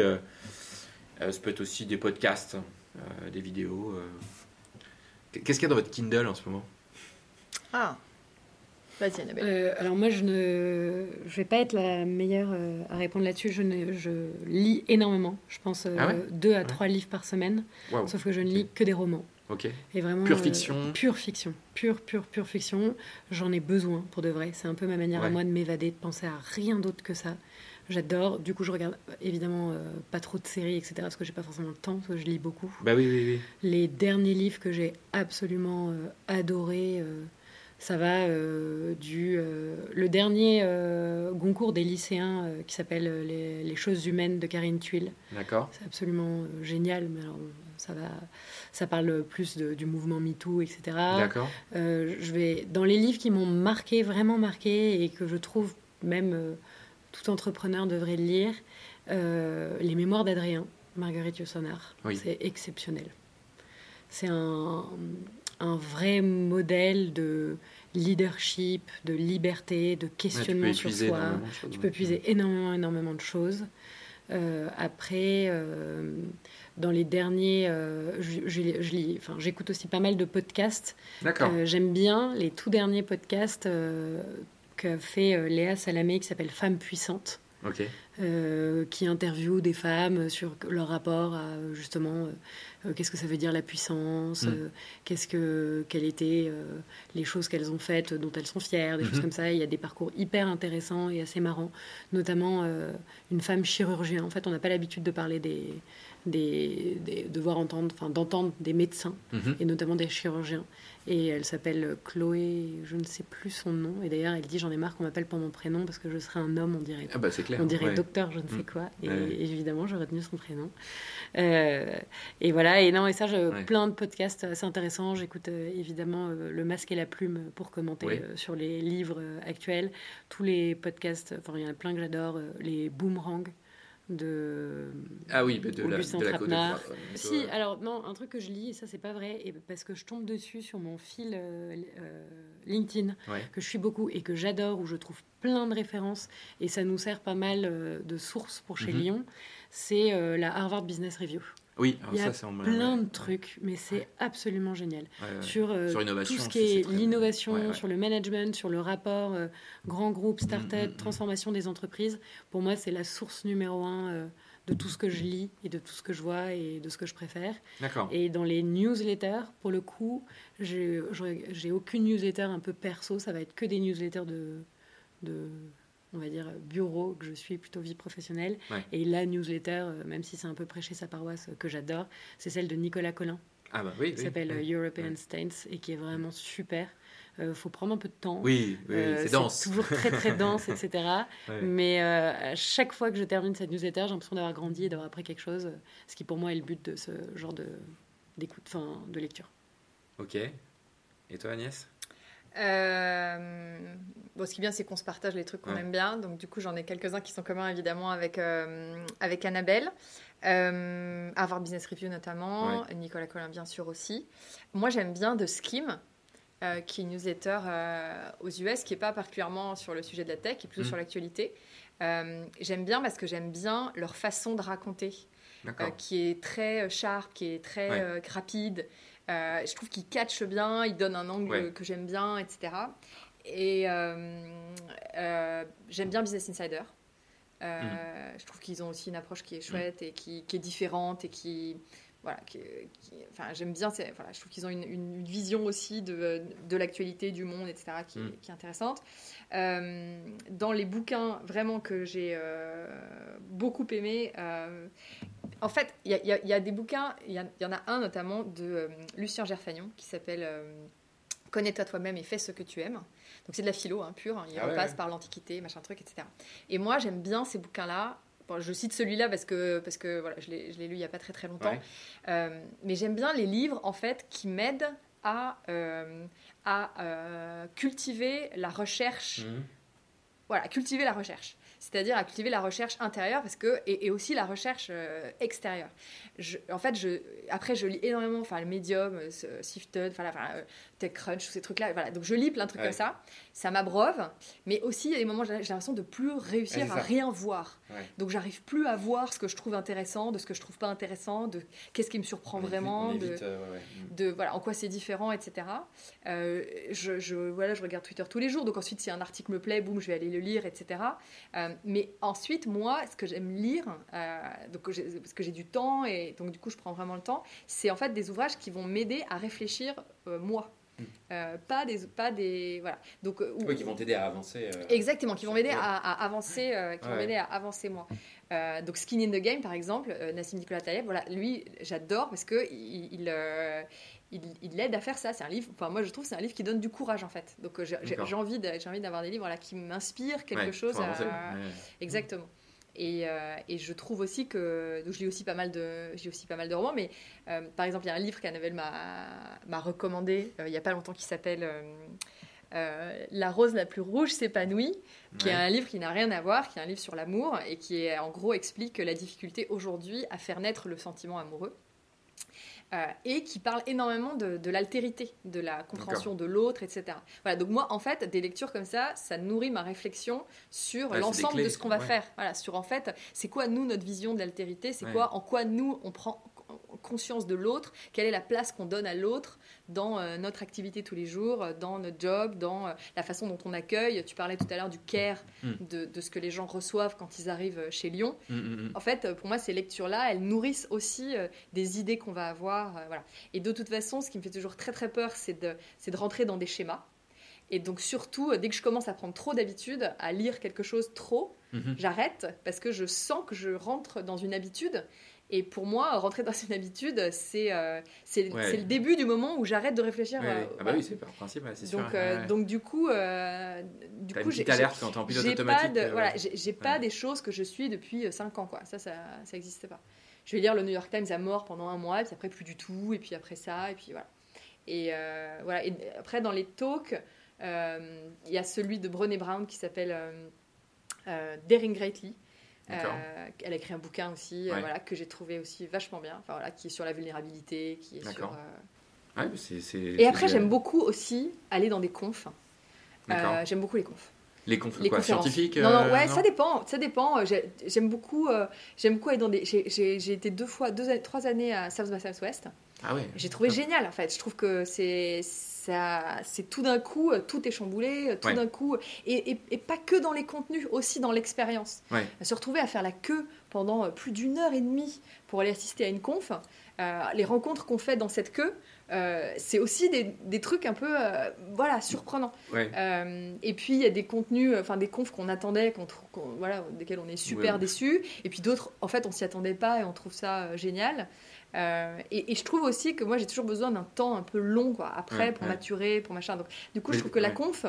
S1: ça peut être aussi des podcasts, des vidéos. Qu'est-ce qu'il y a dans votre Kindle en ce moment?
S3: Ah Vas-y, Annabelle.
S2: Euh, alors moi, je ne je vais pas être la meilleure euh, à répondre là-dessus. Je, je lis énormément. Je pense euh, ah deux à trois livres par semaine. Sauf que je ne lis que des romans.
S1: Ok.
S2: Et vraiment,
S1: pure fiction.
S2: pure fiction. Pure, pure, pure fiction. J'en ai besoin pour de vrai. C'est un peu ma manière à moi de m'évader, de penser à rien d'autre que ça. J'adore. Du coup, je regarde évidemment pas trop de séries, etc. Parce que j'ai pas forcément le temps, parce que je lis beaucoup.
S1: Bah oui, oui, oui.
S2: Les derniers livres que j'ai absolument adorés ça va euh, du euh, le dernier euh, Goncourt des lycéens qui s'appelle les, choses humaines de Karine Tuile.
S1: D'accord.
S2: C'est absolument génial, mais alors ça va, ça parle plus du mouvement MeToo, etc.
S1: D'accord.
S2: je vais dans les livres qui m'ont marqué, vraiment marqué, et que je trouve même tout entrepreneur devrait lire, les Mémoires d'Adrien, Marguerite Yourcenar. C'est exceptionnel. C'est un un vrai modèle de leadership, de liberté, de questionnement sur soi. tu peux puiser énormément, énormément de choses. Euh, après, euh, dans les derniers, euh, j'écoute aussi pas mal de podcasts. J'aime bien les tout derniers podcasts qu'a fait Léa Salamé qui s'appelle Femmes puissantes. Qui interviewe des femmes sur leur rapport à justement euh, qu'est-ce que ça veut dire la puissance, mm. euh, qu'est-ce que, quelles étaient euh, les choses qu'elles ont faites dont elles sont fières, des choses mm-hmm. comme ça. Il y a des parcours hyper intéressants et assez marrants, notamment une femme chirurgien. En fait, on n'a pas l'habitude de parler des, des, de voir entendre, enfin d'entendre des médecins mm-hmm. et notamment des chirurgiens. Et elle s'appelle Chloé, je ne sais plus son nom. Et d'ailleurs, elle dit J'en ai marre qu'on m'appelle par mon prénom parce que je serais un homme, on dirait.
S1: Ah bah c'est clair.
S2: On dirait docteur, je ne sais mm. quoi. Et évidemment, j'ai retenu son prénom. et voilà et non, et ça, je, plein de podcasts assez intéressants. J'écoute euh, évidemment euh, Le Masque et la Plume pour commenter euh, sur les livres actuels. Tous les podcasts, enfin, il y en a plein que j'adore. les Boomerang de
S1: ah oui de
S2: la, de si alors non un truc que je lis et ça c'est pas vrai et parce que je tombe dessus sur mon fil LinkedIn que je suis beaucoup et que j'adore où je trouve plein de références et ça nous sert pas mal de sources pour chez mhm. Lyon c'est la Harvard Business Review
S1: oui,
S2: il y a
S1: ça,
S2: plein de trucs, mais c'est absolument génial. Sur, euh, tout ce qui est, l'innovation, sur le management, sur le rapport euh, grand groupe, start-up, mm, mm, mm. transformation des entreprises. Pour moi, c'est la source numéro un euh, de tout ce que je lis et de tout ce que je vois et de ce que je préfère. Et dans les newsletters, pour le coup, j'ai aucune newsletter un peu perso. Ça va être que des newsletters de, de on va dire, bureau que je suis, plutôt vie professionnelle. Et la newsletter, euh, même si c'est un peu prêcher sa paroisse, euh, que j'adore, c'est celle de Nicolas Collin.
S1: Ah bah oui,
S2: qui s'appelle euh, European States et qui est vraiment super. Il faut prendre un peu de temps.
S1: Oui, c'est dense.
S2: toujours très très dense, etc. Mais à chaque fois que je termine cette newsletter, j'ai l'impression d'avoir grandi et d'avoir appris quelque chose, ce qui pour moi est le but de ce genre de d'écoute, enfin de lecture.
S1: Ok. Et toi Agnès?
S3: Euh, bon, ce qui est bien, c'est qu'on se partage les trucs qu'on aime bien. Donc, du coup, j'en ai quelques-uns qui sont communs, évidemment, avec, euh, avec Annabelle. Euh, Harvard Business Review, notamment. Nicolas Collin, bien sûr, aussi. Moi, j'aime bien The Scheme, qui est une newsletter aux US, qui n'est pas particulièrement sur le sujet de la tech, qui est plutôt mm. sur l'actualité. j'aime bien parce que j'aime bien leur façon de raconter, qui est très sharp, qui est très rapide. Je trouve qu'ils catchent bien, ils donnent un angle que j'aime bien, etc. Et j'aime bien Business Insider. Euh, mm. Je trouve qu'ils ont aussi une approche qui est chouette et qui, est différente et qui, voilà, qui, enfin, j'aime bien. Voilà, je trouve qu'ils ont une, une, vision aussi de, de l'actualité, du monde, etc., qui, mm. qui est intéressante. Euh, dans les bouquins vraiment que j'ai euh, beaucoup aimé, en fait, il y, y, a des bouquins, il y, en a un notamment de Lucien Gerfagnon qui s'appelle Connais-toi toi-même et fais ce que tu aimes. Donc c'est de la philo hein, pure, hein. il ah repasse par l'Antiquité, machin truc, etc. Et moi j'aime bien ces bouquins-là. je cite celui-là parce que, parce que voilà, je l'ai lu il n'y a pas très très longtemps. Euh, mais j'aime bien les livres en fait qui m'aident à, euh, à euh, cultiver la recherche. Mmh. Voilà, cultiver la recherche c'est-à-dire à cultiver la recherche intérieure parce que, et, aussi la recherche euh, extérieure. Je, en fait, je, après, je lis énormément, enfin, le Medium, euh, Sifted, enfin, euh, TechCrunch, tous ces trucs-là. Voilà. Donc, je lis plein de trucs comme ça. Ça m'abreuve, mais aussi, il y a des moments où j'ai l'impression de plus réussir à rien voir. Donc, j'arrive plus à voir ce que je trouve intéressant, de ce que je trouve pas intéressant, de qu'est-ce qui me surprend vraiment, de, de, voilà, en quoi c'est différent, etc. je, je, voilà, je regarde Twitter tous les jours. Donc, ensuite, si un article me plaît, boum, je vais aller le lire, etc. mais ensuite, moi, ce que j'aime lire, donc, parce que j'ai du temps et donc, du coup, je prends vraiment le temps, c'est en fait des ouvrages qui vont m'aider à réfléchir moi. Euh, pas des pas des voilà
S1: donc euh, oui, qui vont t'aider à avancer
S3: euh, exactement qui vont m'aider à, avancer qui vont m'aider à avancer moi donc Skin in the Game par exemple Nassim Nicolas Taleb voilà lui j'adore parce que il, il, il l'aide à faire ça. C'est un livre, enfin moi je trouve c'est un livre qui donne du courage en fait. Donc j'ai envie d'avoir des livres là, qui m'inspirent quelque chose. Exactement. Euh, et, je trouve aussi que donc je lis aussi pas mal de aussi pas mal de romans mais euh, par exemple il y a un livre qu'Annabelle m'a recommandé euh, il y a pas longtemps qui s'appelle La rose la plus rouge s'épanouit qui est un livre qui n'a rien à voir qui est un livre sur l'amour et qui est, en gros explique la difficulté aujourd'hui à faire naître le sentiment amoureux euh, et qui parle énormément de, l'altérité, de la compréhension de l'autre, etc. Voilà, donc moi, en fait, des lectures comme ça, ça nourrit ma réflexion sur l'ensemble de ce qu'on va faire. Voilà, sur en fait, c'est quoi nous notre vision de l'altérité, c'est quoi, en quoi nous on prend conscience de l'autre, quelle est la place qu'on donne à l'autre dans euh, notre activité tous les jours, euh, dans notre job, dans euh, la façon dont on accueille. Tu parlais tout à l'heure du care, mm. de, ce que les gens reçoivent quand ils arrivent chez Lyon. Mm, mm, en fait, pour moi, ces lectures-là, elles nourrissent aussi des idées qu'on va avoir. voilà. Et de toute façon, ce qui me fait toujours très très peur, c'est de, de rentrer dans des schémas. Et donc surtout, dès que je commence à prendre trop d'habitude, à lire quelque chose trop, mm-hmm. j'arrête parce que je sens que je rentre dans une habitude et pour moi, rentrer dans une habitude, c'est euh, c'est le début du moment où j'arrête de réfléchir.
S1: Euh, ah bah oui, c'est par principe, c'est sûr.
S3: Donc, euh, donc du coup,
S1: du coup, j'ai alerte quand en pilote automatique.
S3: Pas voilà, j'ai pas des choses que je suis depuis 5 ans, quoi. Ça, ça, ça n'existe pas. Je vais lire le New York Times à mort pendant un mois, puis après plus du tout, et puis après ça, et puis voilà. Et voilà. Et après, dans les talks, il y a celui de Brené Brown qui s'appelle Daring Greatly. Euh, elle a écrit un bouquin aussi, euh, voilà, que j'ai trouvé aussi vachement bien, enfin, voilà, qui est sur la vulnérabilité, qui est sur.
S1: Euh,
S3: et après, j'aime beaucoup aussi aller dans des confs. j'aime beaucoup les confs.
S1: Les, confs, les quoi, scientifiques
S3: Non, non, ouais, ça dépend. Ça dépend. J'aime beaucoup, j'aime beaucoup aller dans des. J'ai été deux fois, deux, trois années à South by Southwest.
S1: Ah ouais.
S3: J'ai trouvé génial en fait. Je trouve que c'est c'est tout d'un coup, euh, tout est chamboulé, euh, tout d'un coup, et, pas que dans les contenus, aussi dans l'expérience. Se retrouver à faire la queue pendant euh, plus d'une heure et demie pour aller assister à une conf, les rencontres qu'on fait dans cette queue, c'est aussi des, trucs un peu voilà surprenants. et puis il y a des contenus, enfin des confs qu'on attendait, qu'on voilà, desquels on est super déçus, et puis d'autres, en fait, on s'y attendait pas et on trouve ça génial. Euh, et, je trouve aussi que moi j'ai toujours besoin d'un temps un peu long quoi, après pour maturer, pour machin. Donc du coup je trouve que la conf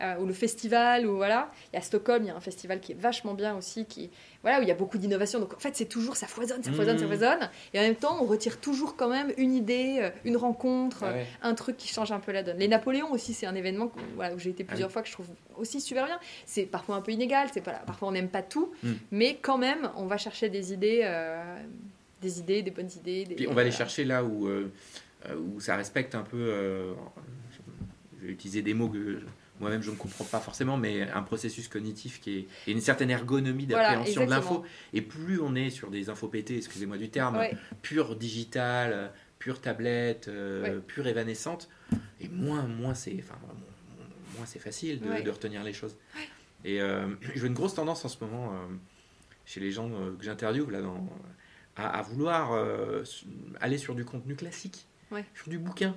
S3: euh, ou le festival ou voilà, il y a Stockholm, il y a un festival qui est vachement bien aussi, qui voilà où il y a beaucoup d'innovation. Donc en fait c'est toujours ça foisonne, ça foisonne, ça mmh. foisonne. Et en même temps on retire toujours quand même une idée, euh, une rencontre, ah un truc qui change un peu la donne. Les Napoléons aussi c'est un événement où j'ai été ah plusieurs fois que je trouve aussi super bien. C'est parfois un peu inégal, c'est pas parfois on n'aime pas tout, mmh. mais quand même on va chercher des idées des idées, des bonnes idées.
S1: Puis on va aller chercher là où, euh, où ça respecte un peu. Euh, je vais utiliser des mots que moi-même je ne comprends pas forcément, mais un processus cognitif qui est et une certaine ergonomie d'appréhension de l'info. Et plus on est sur des infos pétées, excusez-moi du terme, pure digital, pure tablette, euh, pure évanescente, et moins, moins c'est, enfin, moins c'est facile de, retenir les choses. Et euh, je vois une grosse tendance en ce moment euh, chez les gens que j'interviewe là dans, à, vouloir aller sur du contenu classique, sur du bouquin.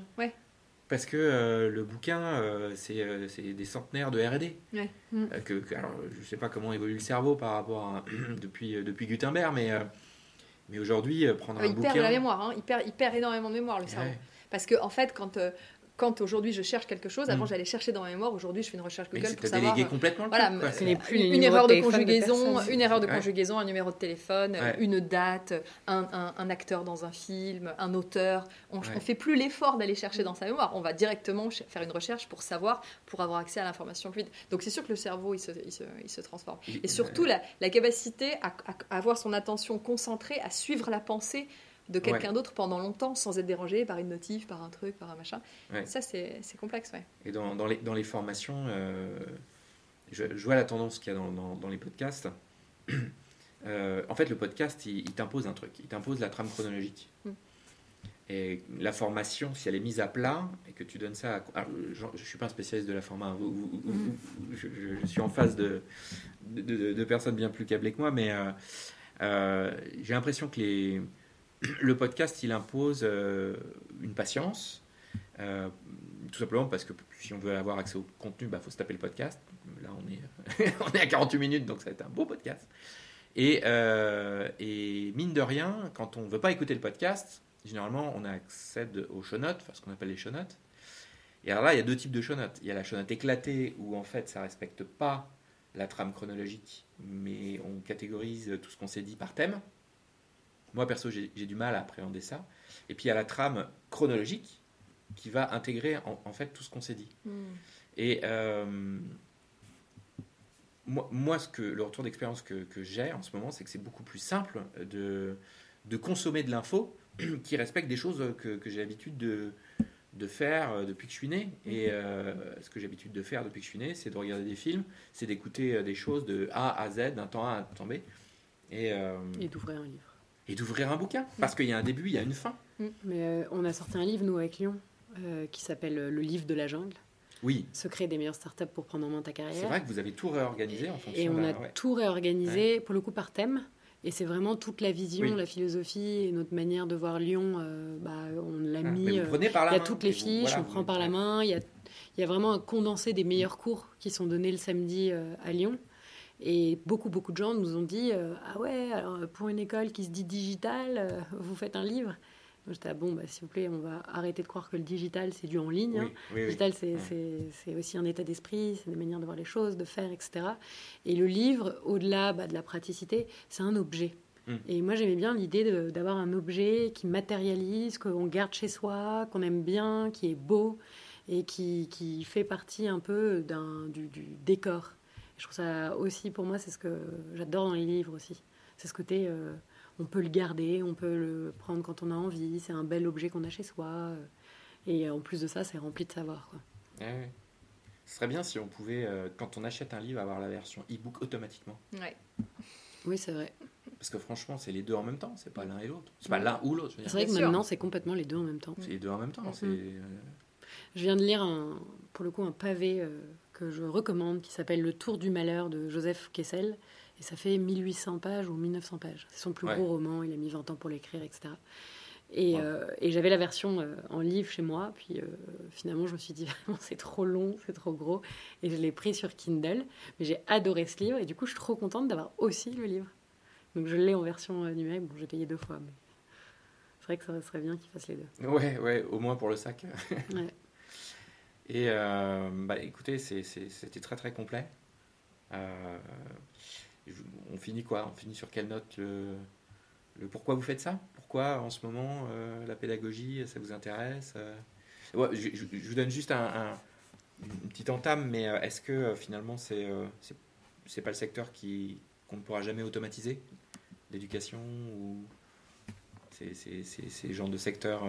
S1: Parce que le bouquin, c'est des centenaires de R&D. que, je ne sais pas comment évolue le cerveau par rapport à, depuis, depuis Gutenberg, mais mais aujourd'hui, euh, prendre un
S3: il
S1: bouquin...
S3: Il perd de la mémoire, hein. il, perd, il perd énormément de mémoire, le cerveau. Parce que, en fait, quand, euh, quand aujourd'hui je cherche quelque chose, avant mm. j'allais chercher dans ma mémoire, aujourd'hui je fais une recherche Google pour savoir.
S1: délégué complètement
S3: voilà, plus une, erreur de conjugaison, une erreur de conjugaison, un numéro de téléphone, une date, un, un, acteur dans un film, un auteur. On ne fait plus l'effort d'aller chercher dans sa mémoire. On va directement faire une recherche pour savoir, pour avoir accès à l'information plus vite. Donc c'est sûr que le cerveau il se, il se, il se transforme. Et surtout la, la capacité à, à avoir son attention concentrée, à suivre la pensée de quelqu'un d'autre pendant longtemps sans être dérangé par une notif, par un truc, par un machin. Ça, c'est complexe. Ouais.
S1: Et dans, dans, les, dans les formations, euh, je, vois la tendance qu'il y a dans, dans, les podcasts. Euh, en fait, le podcast, il, t'impose un truc. Il t'impose la trame chronologique. Mm. Et la formation, si elle est mise à plat et que tu donnes ça à... je ne suis pas un spécialiste de la format, hein. mm. je, suis en face de, de, de, personnes bien plus câblées que moi, mais euh, j'ai l'impression que les, le podcast, il impose euh, une patience, euh, tout simplement parce que si on veut avoir accès au contenu, il bah, faut se taper le podcast. Là, on est, on est à 48 minutes, donc ça va être un beau podcast. Et, euh, et mine de rien, quand on ne veut pas écouter le podcast, généralement, on accède aux show notes, enfin ce qu'on appelle les show notes. Et alors là, il y a deux types de show notes. Il y a la show note éclatée, où en fait, ça respecte pas la trame chronologique, mais on catégorise tout ce qu'on s'est dit par thème. Moi, perso, j'ai du mal à appréhender ça. Et puis, il y a la trame chronologique qui va intégrer en, fait tout ce qu'on s'est dit. Hmm. Et euh, moi, moi, ce que, le retour d'expérience que, que j'ai en ce moment, c'est que c'est beaucoup plus simple de, de consommer de l'info qui respecte des choses que, que j'ai l'habitude de, de faire euh, depuis que je suis né. Et euh, ce que j'ai l'habitude de faire depuis que je suis né, c'est de regarder des films, c'est d'écouter des choses de A à Z, d'un temps A à un temps B.
S2: Et, et d'ouvrir un livre
S1: et d'ouvrir un bouquin. Parce qu'il y a un début, il y a une fin.
S2: Mm. Mais euh, on a sorti un livre, nous, avec Lyon, euh, qui s'appelle euh, Le livre de la jungle.
S1: Oui.
S2: Secret des meilleures startups pour prendre en main ta carrière.
S1: C'est vrai que vous avez tout réorganisé en fonction
S2: Et on a tout réorganisé, pour le coup, par thème. Et c'est vraiment toute la vision, la philosophie et notre manière de voir Lyon. bah, on l'a ah, mis.
S1: Vous prenez par la
S2: il y a toutes les fiches, on prend par la main. Il y a, il y a vraiment un condensé des meilleurs cours qui sont donnés le samedi à Lyon. Et beaucoup, beaucoup de gens nous ont dit euh, Ah ouais, alors pour une école qui se dit digitale, euh, vous faites un livre J'étais bon, bah, s'il vous plaît, on va arrêter de croire que le digital, c'est du en ligne. Hein. le digital, c'est aussi un état d'esprit, c'est des manières de voir les choses, de faire, etc. Et le livre, au-delà bah, de la praticité, c'est un objet. Hum. Et moi, j'aimais bien l'idée d'avoir un objet qui matérialise, qu'on garde chez soi, qu'on aime bien, qui est beau et qui, qui fait partie un peu du, du décor. Je trouve ça aussi, pour moi, c'est ce que j'adore dans les livres aussi. C'est ce côté, euh, on peut le garder, on peut le prendre quand on a envie, c'est un bel objet qu'on a chez soi. Euh, et en plus de ça, c'est rempli de savoir. Quoi.
S1: Ce serait bien si on pouvait, euh, quand on achète un livre, avoir la version e-book automatiquement.
S3: Ouais.
S2: Oui, c'est vrai.
S1: Parce que franchement, c'est les deux en même temps, c'est pas l'un et l'autre. C'est pas l'un ou l'autre.
S2: C'est vrai que maintenant, c'est complètement les deux en même temps.
S1: C'est les deux en même temps.
S2: Je viens de lire, un, pour le coup, un pavé que je recommande, qui s'appelle Le Tour du Malheur de Joseph Kessel. Et ça fait 1800 pages ou 1900 pages. C'est son plus gros roman, il a mis 20 ans pour l'écrire, etc. Et, euh, et j'avais la version euh, en livre chez moi, puis euh, finalement je me suis dit vraiment c'est trop long, c'est trop gros, et je l'ai pris sur Kindle. Mais j'ai adoré ce livre, et du coup je suis trop contente d'avoir aussi le livre. Donc je l'ai en version numérique, bon j'ai payé deux fois, mais c'est vrai que ça serait bien qu'il fasse les deux.
S1: Ouais, ouais, au moins pour le sac. ouais. Et euh, bah, écoutez, c'était très très complet. Euh, on finit quoi? On finit sur quelle note pourquoi vous faites ça? Pourquoi en ce moment euh, la pédagogie, ça vous intéresse je, vous donne juste un, une petite entame, mais est-ce que finalement c'est c'est pas le secteur qui qu'on ne pourra jamais automatiser? L'éducation ou ces genres de secteurs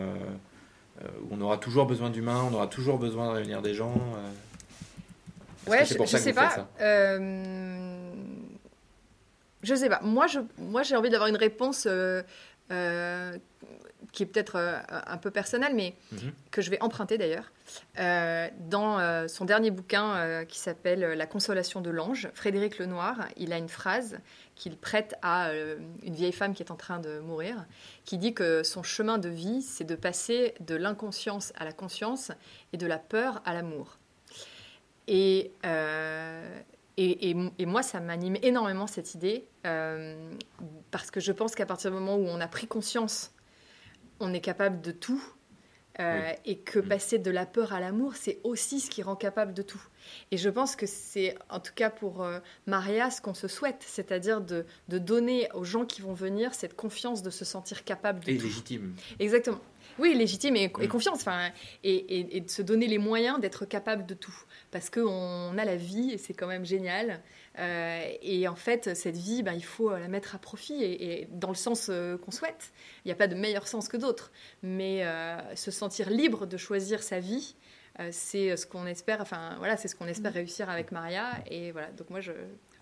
S1: on aura toujours besoin d'humains, on aura toujours besoin de réunir des gens
S3: Ouais, je, je sais pas. Je sais pas. Moi, je, moi, j'ai envie d'avoir une réponse euh, qui est peut-être euh, un peu personnelle, mais mhm. que je vais emprunter d'ailleurs. Euh, dans son dernier bouquin qui s'appelle La consolation de l'ange, Frédéric Lenoir, il a une phrase qu'il prête à une vieille femme qui est en train de mourir, qui dit que son chemin de vie, c'est de passer de l'inconscience à la conscience et de la peur à l'amour. Et, et, moi, ça m'anime énormément cette idée, euh, parce que je pense qu'à partir du moment où on a pris conscience, on est capable de tout, euh, et que mm. passer de la peur à l'amour, c'est aussi ce qui rend capable de tout. Et je pense que c'est, en tout cas pour euh, Maria, ce qu'on se souhaite, c'est-à-dire de, donner aux gens qui vont venir cette confiance de se sentir capable de
S1: et
S3: tout.
S1: Et légitime.
S3: Exactement. Oui, légitime et, mm. confiance, enfin, et, et, de se donner les moyens d'être capable de tout. Parce qu'on a la vie et c'est quand même génial. Euh, et en fait, cette vie, ben, il faut la mettre à profit et, dans le sens euh, qu'on souhaite. Il n'y a pas de meilleur sens que d'autres. Mais euh, se sentir libre de choisir sa vie, c'est ce qu'on espère, enfin voilà, c'est ce qu'on espère mm. réussir avec Maria. Et voilà, donc moi,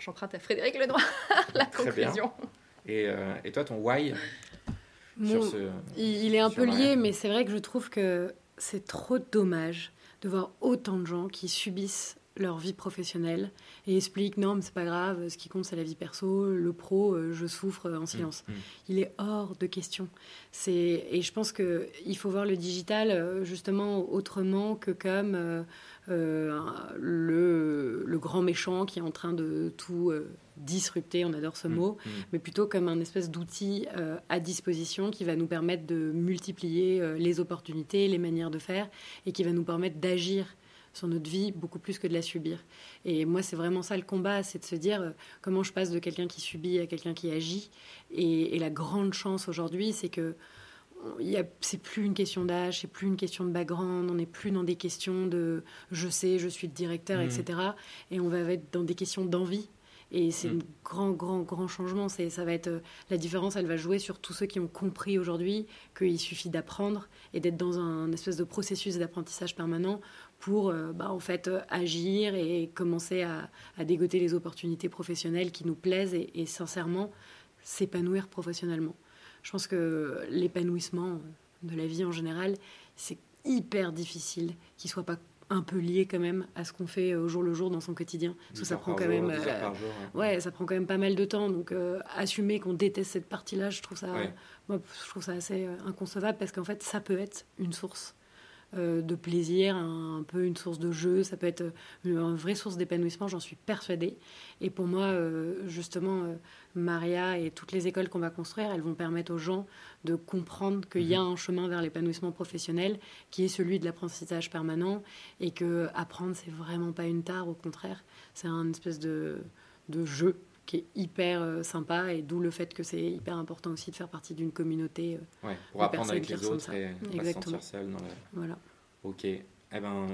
S3: j'emprunte à Frédéric Lenoir la conclusion.
S1: Et, et, toi, ton why
S2: il, est un peu lié, mais c'est vrai que je trouve que c'est trop dommage de voir autant de gens qui subissent leur vie professionnelle et expliquent non mais c'est pas grave ce qui compte c'est la vie perso le pro euh, je souffre en silence mmh, mmh. il est hors de question c'est et je pense que il faut voir le digital euh, justement autrement que comme euh, le, le, grand méchant qui est en train de tout disrupter, on adore ce mmh, mot, mmh. mais plutôt comme un espèce d'outil euh, à disposition qui va nous permettre de multiplier euh, les opportunités, les manières de faire, et qui va nous permettre d'agir sur notre vie beaucoup plus que de la subir. Et moi, c'est vraiment ça le combat, c'est de se dire euh, comment je passe de quelqu'un qui subit à quelqu'un qui agit. Et, la grande chance aujourd'hui, c'est que c'est plus une question d'âge, c'est plus une question de background, on n'est plus dans des questions de je sais, je suis le directeur, mmh. etc. Et on va être dans des questions d'envie et c'est mm. un grand, grand, grand changement. C'est, ça va être euh, la différence. Elle va jouer sur tous ceux qui ont compris aujourd'hui qu'il suffit d'apprendre et d'être dans un espèce de processus d'apprentissage permanent pour, euh, bah, en fait, euh, agir et commencer à, à, dégoter les opportunités professionnelles qui nous plaisent et, et sincèrement s'épanouir professionnellement. Je pense que l'épanouissement de la vie en général, c'est hyper difficile qu'il soit pas un peu lié quand même à ce qu'on fait au jour le jour dans son quotidien. Parce que ça prend quand même, euh, ouais. ça prend quand même pas mal de temps. Donc euh, assumer qu'on déteste cette partie-là, je trouve ça, moi, je trouve ça assez euh, inconcevable parce qu'en fait, ça peut être une source euh, de plaisir, un, peu une source de jeu, ça peut être euh, une, vraie source d'épanouissement, j'en suis persuadée. Et pour moi, euh, justement, Maria et toutes les écoles qu'on va construire, elles vont permettre aux gens de comprendre qu'il y a mhm. un chemin vers l'épanouissement professionnel qui est celui de l'apprentissage permanent et que apprendre, c'est vraiment pas une tare, au contraire, c'est un espèce de, de jeu qui est hyper sympa et d'où le fait que c'est hyper important aussi de faire partie d'une communauté
S1: pour apprendre avec les autres et pas se sentir seul dans la...
S2: voilà
S1: Ok. Eh ben,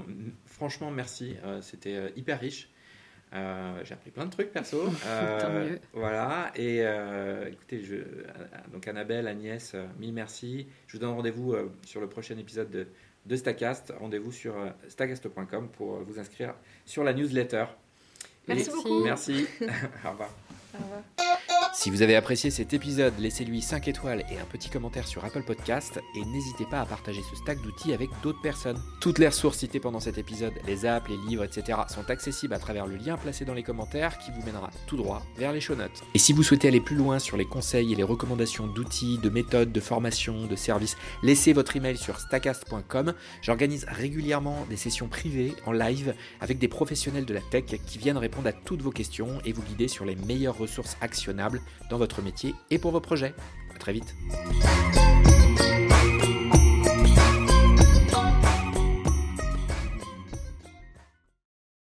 S1: franchement, merci. Euh, c'était euh, hyper riche. Euh, j'ai appris plein de trucs perso. voilà. Et écoutez, je, donc Annabelle, Agnès, mille merci. Je vous donne rendez-vous sur le prochain épisode de, de Stacast. Rendez-vous sur stacast.com pour vous inscrire sur la newsletter.
S3: Merci beaucoup.
S1: Merci. Au revoir. Au revoir. Si vous avez apprécié cet épisode, laissez-lui 5 étoiles et un petit commentaire sur Apple Podcast et n'hésitez pas à partager ce stack d'outils avec d'autres personnes. Toutes les ressources citées pendant cet épisode, les apps, les livres, etc. sont accessibles à travers le lien placé dans les commentaires qui vous mènera tout droit vers les show notes. Et si vous souhaitez aller plus loin sur les conseils et les recommandations d'outils, de méthodes, de formation, de services, laissez votre email sur stackast.com. J'organise régulièrement des sessions privées en live avec des professionnels de la tech qui viennent répondre à toutes vos questions et vous guider sur les meilleures ressources actionnables dans votre métier et pour vos projets. A très vite.